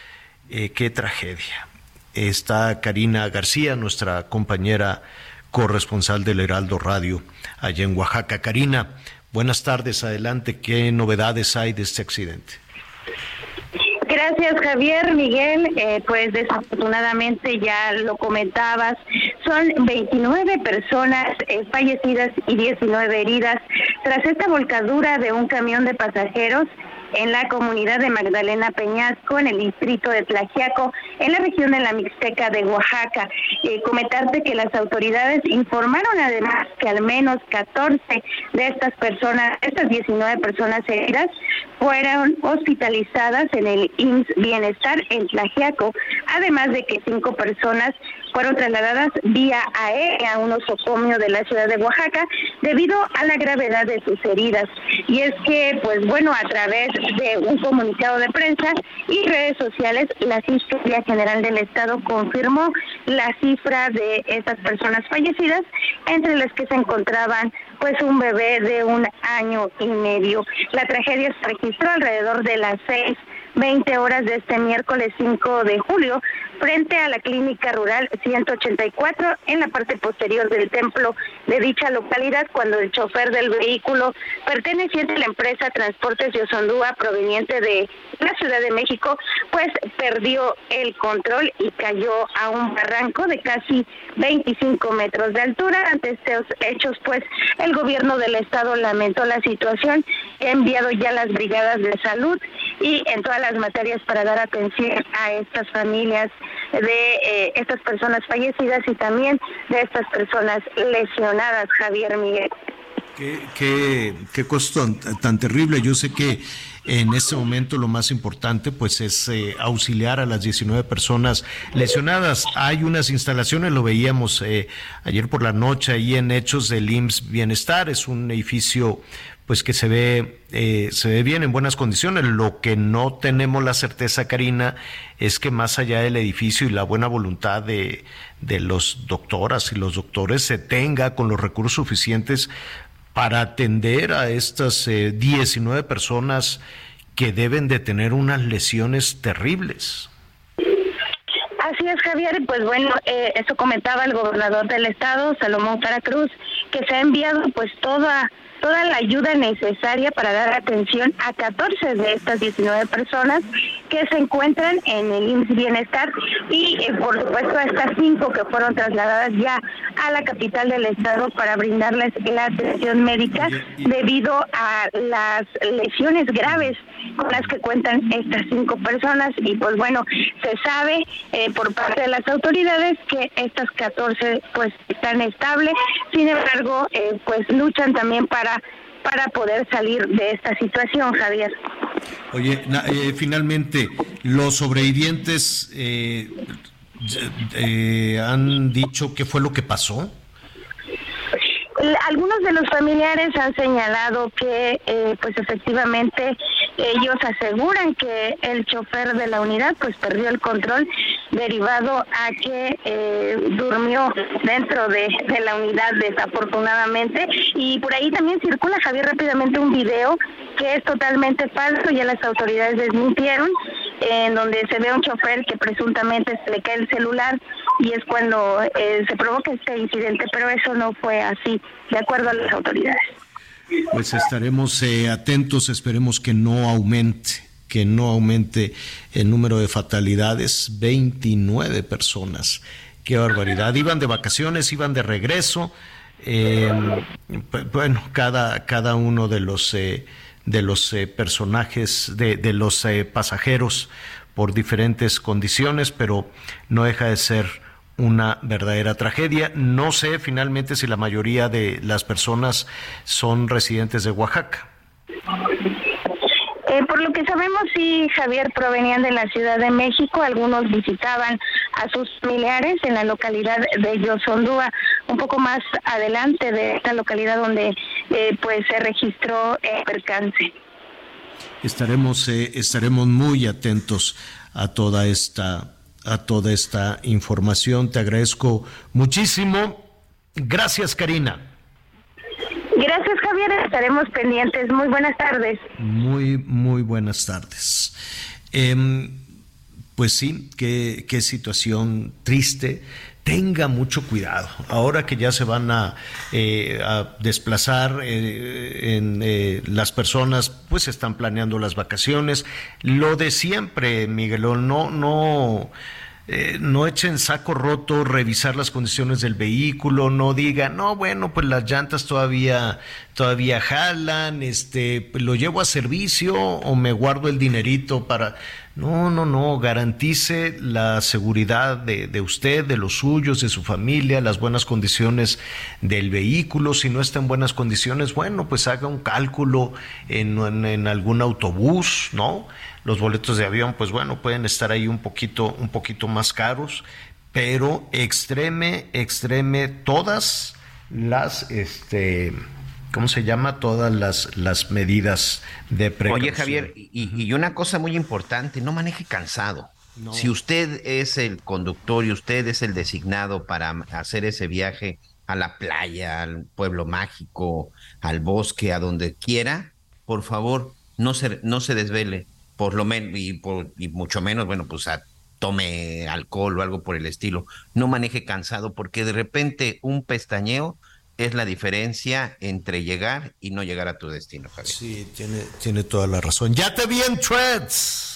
Eh, qué tragedia. Está Karina García, nuestra compañera corresponsal del Heraldo Radio allá en Oaxaca. Karina, buenas tardes, adelante. ¿Qué novedades hay de este accidente? Gracias, Javier. Miguel, eh, pues desafortunadamente ya lo comentabas, son 29 personas eh, fallecidas y 19 heridas tras esta volcadura de un camión de pasajeros en la comunidad de Magdalena Peñasco, en el distrito de Tlajiaco, en la región de la Mixteca de Oaxaca. Eh, comentarte que las autoridades informaron además que al menos 14 de estas personas, estas 19 personas heridas, fueron hospitalizadas en el IMSS Bienestar en Tlajiaco, además de que cinco personas fueron trasladadas vía aérea a un osocomio de la ciudad de Oaxaca debido a la gravedad de sus heridas. Y es que, pues bueno, a través de un comunicado de prensa y redes sociales, la Fiscalía General del Estado confirmó la cifra de estas personas fallecidas, entre las que se encontraban pues un bebé de un año y medio. La tragedia se registró alrededor de las seis 20 horas de este miércoles 5 de julio frente a la clínica rural 184 en la parte posterior del templo de dicha localidad cuando el chofer del vehículo perteneciente a la empresa Transportes de Osondúa proveniente de la Ciudad de México pues perdió el control y cayó a un barranco de casi 25 metros de altura. Ante estos hechos pues el gobierno del estado lamentó la situación ha enviado ya las brigadas de salud y en todas las materias para dar atención a estas familias de eh, estas personas fallecidas y también de estas personas lesionadas, Javier Miguel. Qué, qué, qué cosa tan, terrible. Yo sé que en este momento lo más importante pues es eh, auxiliar a las 19 personas lesionadas. Hay unas instalaciones, lo veíamos eh, ayer por la noche ahí en Hechos del IMSS Bienestar, es un edificio pues que se ve, eh, se ve bien en buenas condiciones. Lo que no tenemos la certeza, Karina, es que más allá del edificio y la buena voluntad de, de los doctoras y los doctores se tenga con los recursos suficientes para atender a estas 19 eh, personas que deben de tener unas lesiones terribles. Así es, Javier. Pues bueno, eh, eso comentaba el gobernador del estado, Salomón Caracruz, que se ha enviado pues toda toda la ayuda necesaria para dar atención a 14 de estas 19 personas que se encuentran en el IMSS Bienestar y eh, por supuesto a estas cinco que fueron trasladadas ya a la capital del estado para brindarles la atención médica debido a las lesiones graves con las que cuentan estas cinco personas. Y pues bueno, se sabe eh, por parte de las autoridades que estas 14 pues están estables, sin embargo eh, pues luchan también para para poder salir de esta situación, Javier. Oye, eh, finalmente, los sobrevivientes eh, eh, han dicho qué fue lo que pasó. Algunos de los familiares han señalado que, pues efectivamente, ellos aseguran que el chofer de la unidad, pues perdió el control derivado a que eh, durmió dentro de, la unidad desafortunadamente y por ahí también circula Javier rápidamente un video que es totalmente falso, ya las autoridades desmintieron, en donde se ve a un chofer que presuntamente se le cae el celular y es cuando eh, se provoca este incidente, pero eso no fue así, de acuerdo a las autoridades. Pues estaremos eh, atentos, esperemos que no aumente que no aumente el número de fatalidades, 29 personas. Qué barbaridad. Iban de vacaciones, iban de regreso. Em, bueno, cada, cada uno de los, eh, de los eh, personajes, de, de los eh, pasajeros por diferentes condiciones, pero no deja de ser una verdadera tragedia. No sé finalmente si la mayoría de las personas son residentes de Oaxaca. Por lo que sabemos, sí, Javier, provenían de la Ciudad de México. Algunos visitaban a sus familiares en la localidad de Yosondúa, un poco más adelante de esta localidad donde eh, pues se registró el percance. Estaremos, eh, estaremos muy atentos a toda esta a toda esta información. Te agradezco muchísimo. Gracias, Karina. Estaremos pendientes. Muy buenas tardes. Muy, muy buenas tardes. Em, pues sí, qué, qué situación triste tenga mucho cuidado. Ahora que ya se van a, eh, desplazar eh, en eh, las personas, pues están planeando las vacaciones. Lo de siempre, Miguelón, no, no eh, no echen saco roto revisar las condiciones del vehículo, no digan, no, bueno, pues las llantas todavía, todavía jalan, este, lo llevo a servicio o me guardo el dinerito para... No, no, no, garantice la seguridad de, de, usted, de los suyos, de su familia, las buenas condiciones del vehículo. Si no está en buenas condiciones, bueno, pues haga un cálculo en, en, en algún autobús, ¿no? Los boletos de avión, pues bueno, pueden estar ahí un poquito, un poquito más caros, pero extreme, extreme todas las, este, ¿cómo se llama? Todas las, las medidas de precaución. Oye, Javier, y, y una cosa muy importante, no maneje cansado. No. Si usted es el conductor y usted es el designado para hacer ese viaje a la playa, al pueblo mágico, al bosque, a donde quiera, por favor, no se, no se desvele por lo menos, y, por, y mucho menos, bueno, pues a, tome alcohol o algo por el estilo, no maneje cansado, porque de repente un pestañeo es la diferencia entre llegar y no llegar a tu destino, Javier. Sí, tiene, tiene toda la razón. Ya te vi en threads.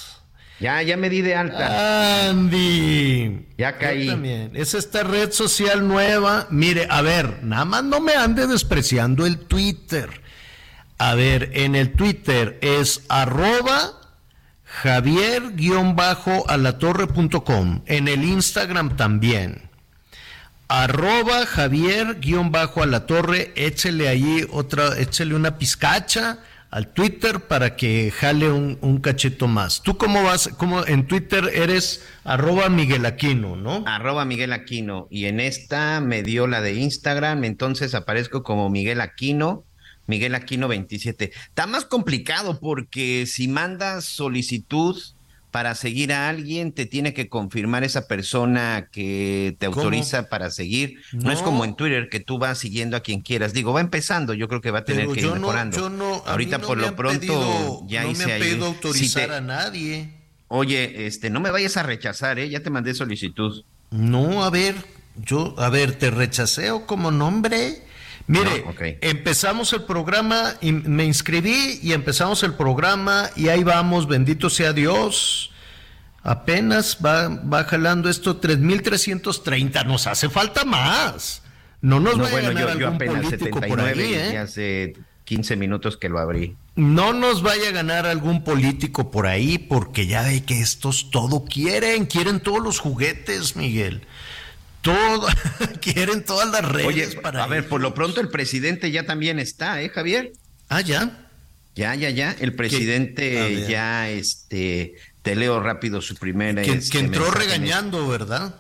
Ya, ya me di de alta. Andy. Ya caí. Yo también. Es esta red social nueva. Mire, a ver, nada más no me ande despreciando el Twitter. A ver, en el Twitter es arroba javier-alatorre.com. En el Instagram también. Arroba javier-alatorre. Échele ahí otra, échele una pizcacha al Twitter para que jale un, un cachito más. ¿Tú cómo vas? ¿Cómo en Twitter eres arroba Miguel Aquino, no? Arroba Miguel Aquino. Y en esta me dio la de Instagram, entonces aparezco como Miguel Aquino Miguel Aquino 27. Está más complicado porque si mandas solicitud para seguir a alguien, te tiene que confirmar esa persona que te autoriza ¿Cómo? para seguir. No. no. es como en Twitter que tú vas siguiendo a quien quieras. Digo, va empezando, yo creo que va a tener Pero que ir no, mejorando. Yo no, Ahorita no por lo pronto pedido, ya no hice me han pedido ahí. autorizar Si te- a nadie. Oye, este, no me vayas a rechazar, ¿eh? Ya te mandé solicitud. No, a ver, yo, a ver, te rechacé o como nombre. Mire, No, empezamos el programa y me inscribí y empezamos el programa y ahí vamos, bendito sea Dios. Apenas va, va jalando esto 3330, nos hace falta más. No nos no, va a bueno, ganar yo, yo algún apenas político 79 por ahí, ¿eh? hace 15 minutos que lo abrí. No nos vaya a ganar algún político por ahí, porque ya ve que estos todo quieren, quieren todos los juguetes, Miguel. Todo, (laughs) quieren todas las redes Oye, para a ver, por lo pronto el presidente ya también está, ¿eh, Javier? Ah, ya. Ya, ya, ya. El presidente ya, este, te leo rápido su primera. Que, este, que entró regañando, ¿verdad?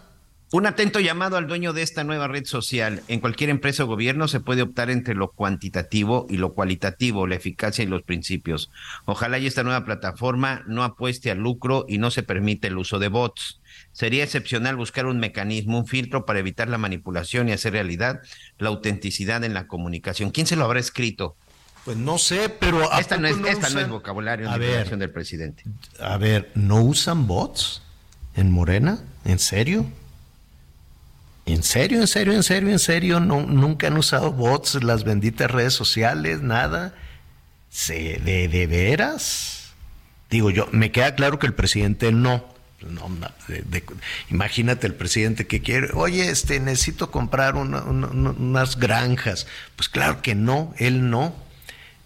Un atento llamado al dueño de esta nueva red social. En cualquier empresa o gobierno se puede optar entre lo cuantitativo y lo cualitativo, la eficacia y los principios. Ojalá y esta nueva plataforma no apueste al lucro y no se permite el uso de bots. Sería excepcional buscar un mecanismo, un filtro para evitar la manipulación y hacer realidad la autenticidad en la comunicación. ¿Quién se lo habrá escrito? Pues no sé, pero ¿a Esta no es, esta no usan- es vocabulario A ni ver. redacción del presidente. A ver, ¿no usan bots en Morena? ¿En serio? ¿En serio, en serio, en serio, en serio? ¿No, ¿Nunca han usado bots las benditas redes sociales? ¿Nada? ¿Se, de, ¿De veras? Digo yo, me queda claro que el presidente no. Imagínate el presidente que quiere, oye, este, necesito comprar una- una- una- unas granjas. Pues claro que no, él no.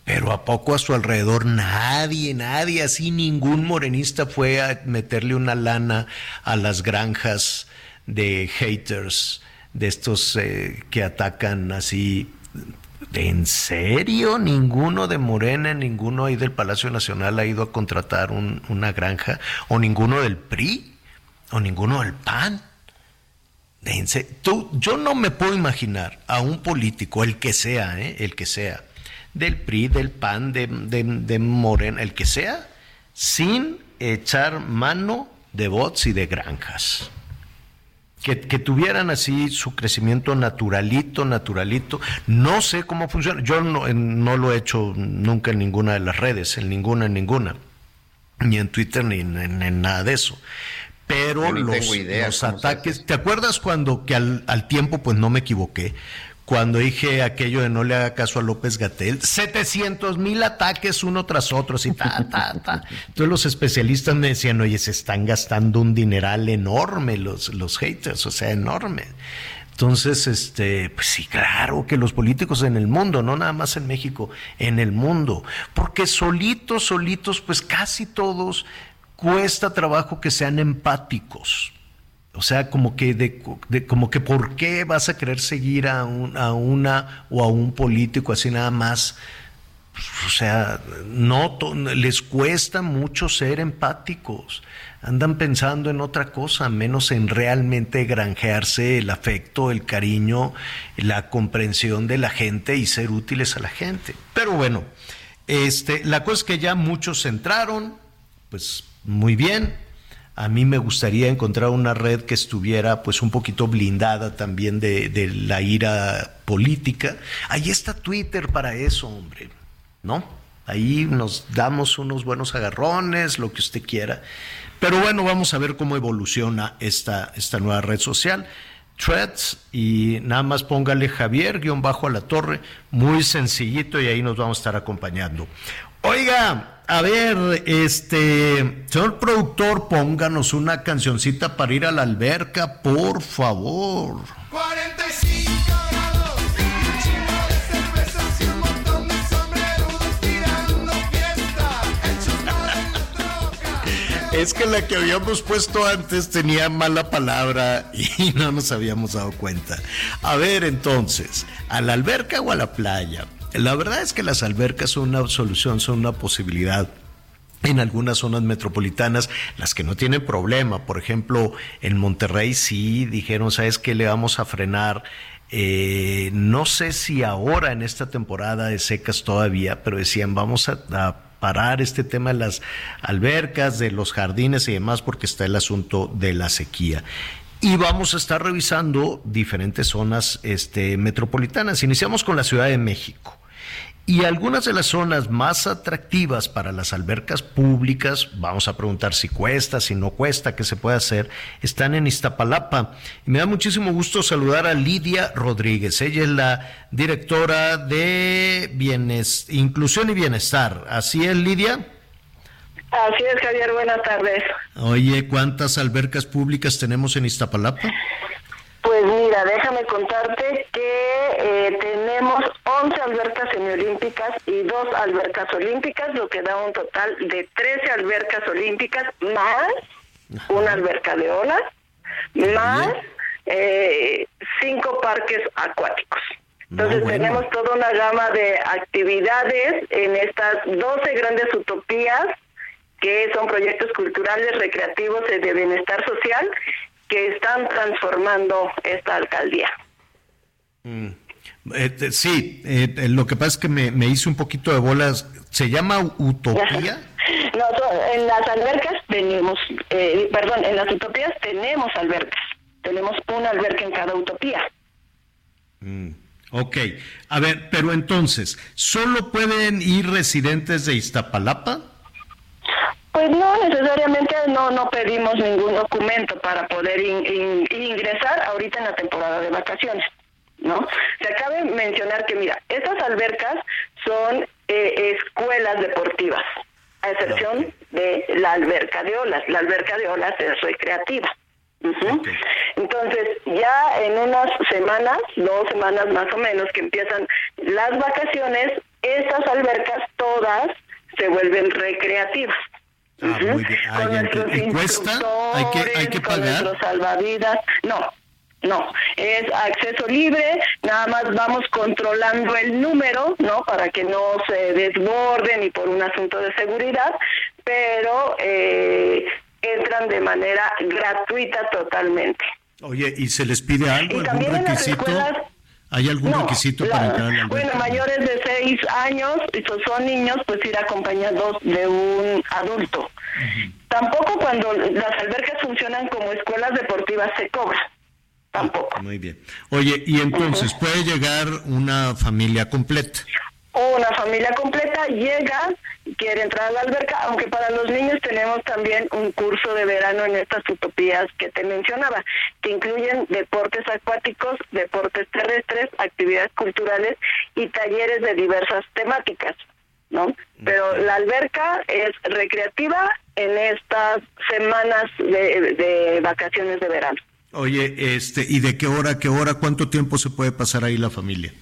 Pero ¿a poco a su alrededor nadie, nadie, así ningún morenista fue a meterle una lana a las granjas de haters, de estos eh, que atacan así ¿En serio? ¿Ninguno de Morena, ninguno ahí del Palacio Nacional ha ido a contratar un- una granja? ¿O ninguno del PRI? ¿O ninguno del PAN? En tú, yo no me puedo imaginar a un político, el que sea, ¿eh? el que sea, del PRI, del PAN, de, de Morena, el que sea, sin echar mano de bots y de granjas que, que tuvieran así su crecimiento naturalito, naturalito. No sé cómo funciona. Yo no, no lo he hecho nunca en ninguna de las redes, en ninguna, en ninguna. Ni en Twitter, ni en, en- en nada de eso. Pero los, idea los ataques, ¿te acuerdas cuando que al, al tiempo pues no me equivoqué? Cuando dije aquello de no le haga caso a López Gatel, 700 mil ataques uno tras otro, así, ta, ta, ta. Entonces los especialistas me decían, oye, se están gastando un dineral enorme los, los haters, o sea, enorme. Entonces, este, pues sí, claro que los políticos en el mundo, no nada más en México, en el mundo, porque solitos, solitos, pues casi todos cuesta trabajo que sean empáticos. O sea, como que, de, de- como que por qué vas a querer seguir a, un- a una o a un político así nada más. O sea, no les cuesta mucho ser empáticos. Andan pensando en otra cosa, menos en realmente granjearse el afecto, el cariño, la comprensión de la gente y ser útiles a la gente. Pero bueno, este, la cosa es que ya muchos entraron, pues muy bien. A mí me gustaría encontrar una red que estuviera pues un poquito blindada también de, la ira política. Ahí está Twitter para eso, hombre, ¿no? Ahí nos damos unos buenos agarrones, lo que usted quiera. Pero bueno, vamos a ver cómo evoluciona esta, esta nueva red social. Threads y nada más póngale Javier guion bajo a la torre, muy sencillito y ahí nos vamos a estar acompañando. Oiga, a ver, este, señor productor, pónganos una cancioncita para ir a la alberca, por favor. 45 grados, de cervezas y un montón de sombreros tirando fiesta. (laughs) Es que la que habíamos puesto antes tenía mala palabra (laughs) y no nos habíamos dado cuenta. A ver, entonces, ¿a la alberca o a la playa? La verdad es que las albercas son una solución, son una posibilidad. En algunas zonas metropolitanas, las que no tienen problema, por ejemplo, en Monterrey sí dijeron, ¿sabes qué? Le vamos a frenar. Eh, no sé si ahora en esta temporada de secas todavía, pero decían, vamos a, a parar este tema de las albercas, de los jardines y demás, porque está el asunto de la sequía. Y vamos a estar revisando diferentes zonas este, metropolitanas. Iniciamos con la Ciudad de México. Y algunas de las zonas más atractivas para las albercas públicas, vamos a preguntar si cuesta, si no cuesta, qué se puede hacer, están en Iztapalapa. Y me da muchísimo gusto saludar a Lidia Rodríguez. Ella es la directora de Bienes, Inclusión y Bienestar. ¿Así es, Lidia? Así es, Javier, buenas tardes. Oye, ¿cuántas albercas públicas tenemos en Iztapalapa? Pues mira, déjame contarte que eh, tenemos 11 albercas semiolímpicas y dos albercas olímpicas, lo que da un total de 13 albercas olímpicas más una alberca de olas, más eh, cinco parques acuáticos. Entonces bueno. tenemos toda una gama de actividades en estas 12 grandes utopías que son proyectos culturales, recreativos y de bienestar social que están transformando esta alcaldía. Mm. Eh, eh, sí, eh, lo que pasa es que me, me hice un poquito de bolas. ¿Se llama Utopía? (laughs) No, en las albercas tenemos, eh, perdón, en las utopías tenemos albercas. Tenemos una alberca en cada utopía. Mm, Ok, a ver, pero entonces, ¿solo pueden ir residentes de Iztapalapa? Pues no necesariamente no no pedimos ningún documento para poder in- in- ingresar ahorita en la temporada de vacaciones, ¿no? Se acaba de mencionar que mira, estas albercas son eh, escuelas deportivas, a excepción de la alberca de olas. La alberca de olas es recreativa. Entonces, ya en unas semanas, dos semanas más o menos, que empiezan las vacaciones, estas albercas todas se vuelven recreativas. Ah, muy bien. Ya entiendo. ¿Y cuesta? ¿Hay que, hay que con pagar? nuestros salvavidas. No, No, es acceso libre, nada más vamos controlando el número, ¿no? Para que no se desborde ni por un asunto de seguridad, pero eh, entran de manera gratuita totalamente. Oye, ¿y se les pide algo, Y algún también en las requisito? ¿Hay algún No, requisito para entrar al Bueno, alberca? mayores de seis años, y so- son niños, pues ir acompañados de un adulto. Tampoco cuando las albercas funcionan como escuelas deportivas se cobra. Tampoco. Muy bien. Oye, y entonces puede llegar una familia completa. Una familia completa llega, quiere entrar a la alberca, aunque para los niños tenemos también un curso de verano en estas utopías que te mencionaba, que incluyen deportes acuáticos, deportes terrestres, actividades culturales y talleres de diversas temáticas, ¿no? Pero la alberca es recreativa en estas semanas de, de vacaciones de verano. Oye, este, ¿y de qué hora qué hora? ¿Cuánto tiempo se puede pasar ahí la familia?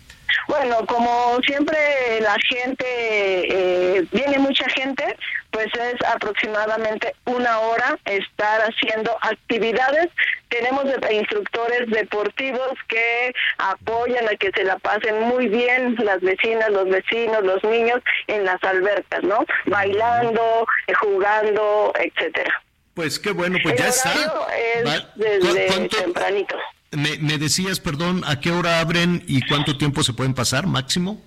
Bueno, como siempre la gente, eh, viene mucha gente, pues es aproximadamente una hora estar haciendo actividades. Tenemos instructores deportivos que apoyan a que se la pasen muy bien las vecinas, los vecinos, los niños en las albercas, ¿no? Bailando, eh, jugando, etcétera. Pues qué bueno, pues El ya está. es desde ¿cu- cuánto- tempranito. Me, me decías, perdón, ¿a qué hora abren y cuánto tiempo se pueden pasar máximo?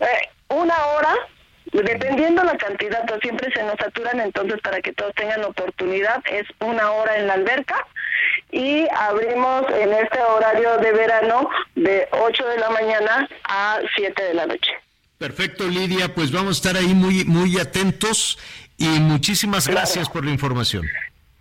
Eh, una hora, dependiendo la cantidad, pues siempre se nos saturan, entonces para que todos tengan oportunidad es una hora en la alberca y abrimos en este horario de verano de 8 de la mañana a 7 de la noche. Perfecto, Lidia, pues vamos a estar ahí muy, muy atentos y muchísimas gracias por la información.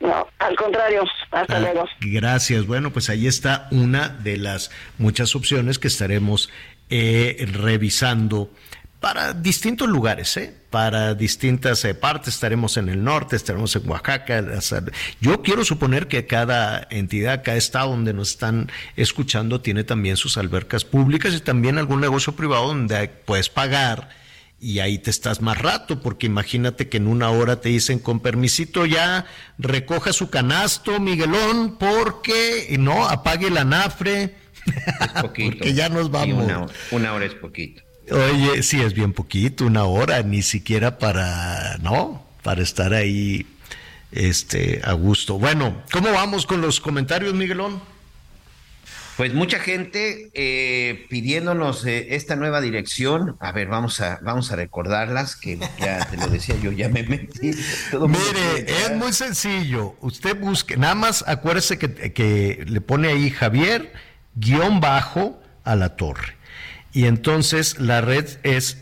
No, al contrario, hasta Ah, luego. Gracias. Bueno, pues ahí está una de las muchas opciones que estaremos eh, revisando para distintos lugares, ¿eh? para distintas eh, partes. Estaremos en el norte, estaremos en Oaxaca. las- Yo quiero suponer que cada entidad, cada estado donde nos están escuchando tiene también sus albercas públicas y también algún negocio privado donde puedes pagar y ahí te estás más rato, porque imagínate que en una hora te dicen con permisito ya recoja su canasto, Miguelón, porque no apague el anafre, (laughs) porque ya nos vamos. una, una hora es poquito. Oye, sí es bien poquito, una hora, ni siquiera para, no, para estar ahí, este, a gusto. Bueno, ¿cómo vamos con los comentarios, Miguelón? Pues mucha gente eh, pidiéndonos eh, esta nueva dirección. A ver, vamos a, vamos a recordarlas, que ya te lo decía yo, ya me metí. Todo Mire, es muy sencillo. Usted busque, nada más acuérdese que, que le pone ahí Javier guion bajo a la torre. Y entonces la red es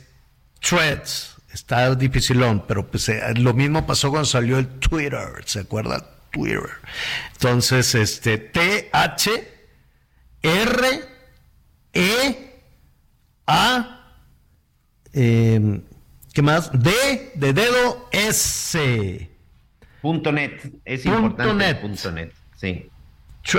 Threads. Está dificilón, pero pues eh, lo mismo pasó cuando salió el Twitter, ¿se acuerda? Twitter. Entonces, este, T H R E A eh, ¿qué más? D de dedo S. Punto net, es Punto importante. net. el Punto net, sí.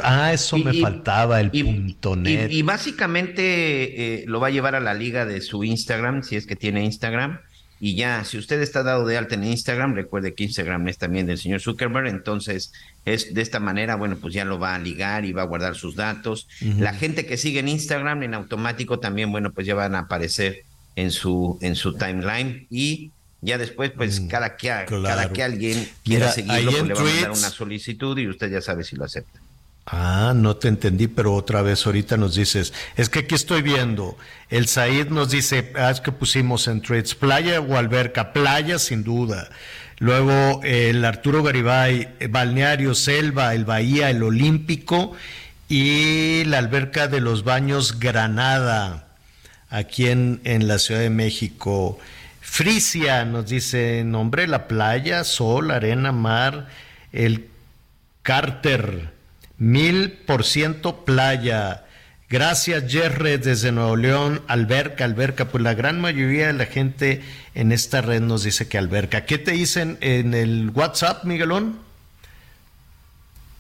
Ah, eso Y- me y- faltaba, el y- punto net. y básicamente eh, lo va a llevar a la liga de su Instagram, si es que tiene Instagram. Y ya, si usted está dado de alta en Instagram, recuerde que Instagram es también del señor Zuckerberg, entonces es de esta manera, bueno, pues ya lo va a ligar y va a guardar sus datos. La gente que sigue en Instagram en automático también, bueno, pues ya van a aparecer en su, en su timeline y ya después, pues cada, que, cada Mm, que alguien quiera Mira, seguirlo, pues le va a mandar una solicitud y usted ya sabe si lo acepta. Ah, no te entendí, pero otra vez ahorita nos dices, es que aquí estoy viendo, el Said nos dice, ah, es que pusimos en trades playa o alberca, playa sin duda. Luego el Arturo Garibay, balneario, selva, el Bahía, el Olímpico y la alberca de los baños Granada, aquí en, en la Ciudad de México. Frisia nos dice, nombre, la playa, sol, arena, mar, el Carter, mil por ciento playa. Gracias, Jerry, desde Nuevo León. Alberca, alberca. Pues la gran mayoría de la gente en esta red nos dice que alberca. ¿Qué te dicen en el WhatsApp, Miguelón?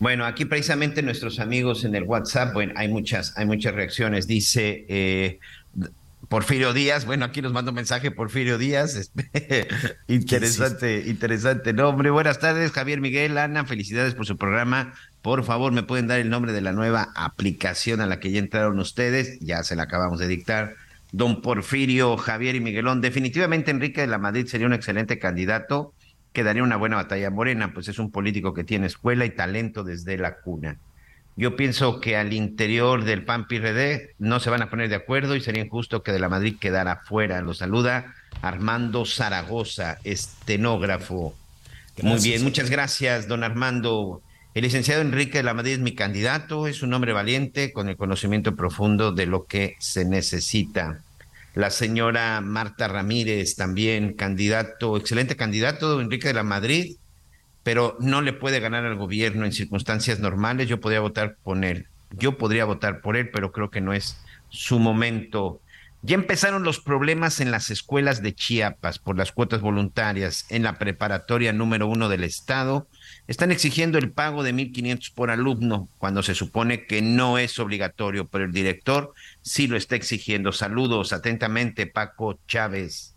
Bueno, aquí precisamente nuestros amigos en el WhatsApp, bueno, hay muchas, hay muchas reacciones. Dice, eh, Porfirio Díaz, bueno, aquí nos manda un mensaje Porfirio Díaz. (laughs) este, interesante, interesante nombre. Buenas tardes, Javier Miguel, Ana, felicidades por su programa. Por favor, me pueden dar el nombre de la nueva aplicación a la que ya entraron ustedes. Ya se la acabamos de dictar. Don Porfirio, Javier y Miguelón. Definitivamente Enrique de la Madrid sería un excelente candidato que daría una buena batalla Morena, pues es un político que tiene escuela y talento desde la cuna. Yo pienso que al interior del PAN PRD no se van a poner de acuerdo y sería injusto que de la Madrid quedara fuera. Lo saluda Armando Zaragoza, estenógrafo. Muy bien, muchas gracias, don Armando. El licenciado Enrique de la Madrid es mi candidato, es un hombre valiente con el conocimiento profundo de lo que se necesita. La señora Marta Ramírez también, candidato, excelente candidato, Enrique de la Madrid, pero no le puede ganar al gobierno en circunstancias normales. Yo podría votar por él. Yo podría votar por él, pero creo que no es su momento. Ya empezaron los problemas en las escuelas de Chiapas por las cuotas voluntarias en la preparatoria número uno del estado. Están exigiendo el pago de 1.500 por alumno cuando se supone que no es obligatorio, pero el director sí lo está exigiendo. Saludos atentamente, Paco Chávez.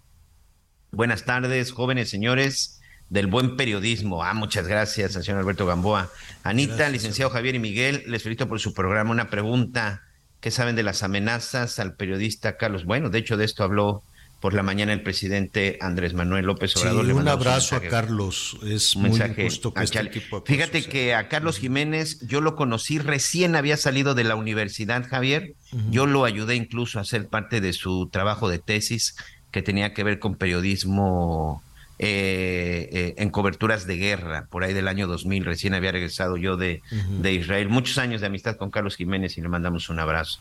Buenas tardes, jóvenes señores del buen periodismo. Ah, muchas gracias al señor Alberto Gamboa. Anita, licenciado Javier y Miguel, les felicito por su programa. Una pregunta, ¿qué saben de las amenazas al periodista Carlos? Bueno, de hecho de esto habló por la mañana el presidente Andrés Manuel López Sí, Obrador. Le un abrazo a mensaje. Carlos. Es Un muy injusto que este tipo de cosas Fíjate que a Carlos Jiménez yo lo conocí recién había salido de la universidad, Javier. Yo lo ayudé incluso a hacer parte de su trabajo de tesis que tenía que ver con periodismo eh, eh, en coberturas de guerra, por ahí del año 2000. Recién había regresado yo de, de Israel. Muchos años de amistad con Carlos Jiménez y le mandamos un abrazo.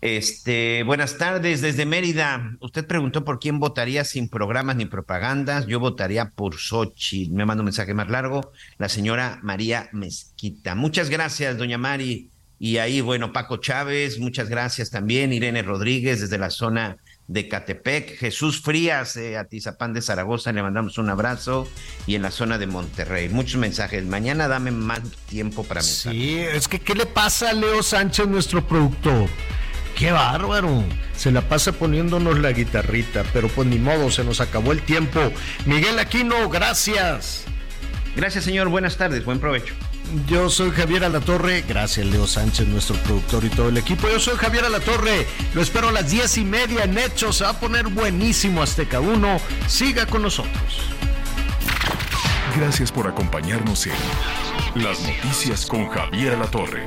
Este, buenas tardes desde Mérida. Usted preguntó por quién votaría sin programas ni propagandas. Yo votaría por Sochi. Me manda un mensaje más largo. La señora María Mezquita. Muchas gracias, doña Mari. Y ahí, bueno, Paco Chávez, muchas gracias también. Irene Rodríguez desde la zona de Catepec. Jesús Frías, eh, Atizapán de Zaragoza, le mandamos un abrazo. Y en la zona de Monterrey. Muchos mensajes. Mañana dame más tiempo para mensajes. Sí, es que ¿qué le pasa a Leo Sánchez, nuestro productor? Qué bárbaro. Se la pasa poniéndonos la guitarrita, pero pues ni modo, se nos acabó el tiempo. Miguel Aquino, gracias. Gracias, señor. Buenas tardes. Buen provecho. Yo soy Javier Alatorre, gracias Leo Sánchez, nuestro productor y todo el equipo. Yo soy Javier Alatorre, lo espero a las diez y media en Hechos, se va a poner buenísimo Azteca 1. Siga con nosotros. Gracias por acompañarnos en Las Noticias con Javier La Torre.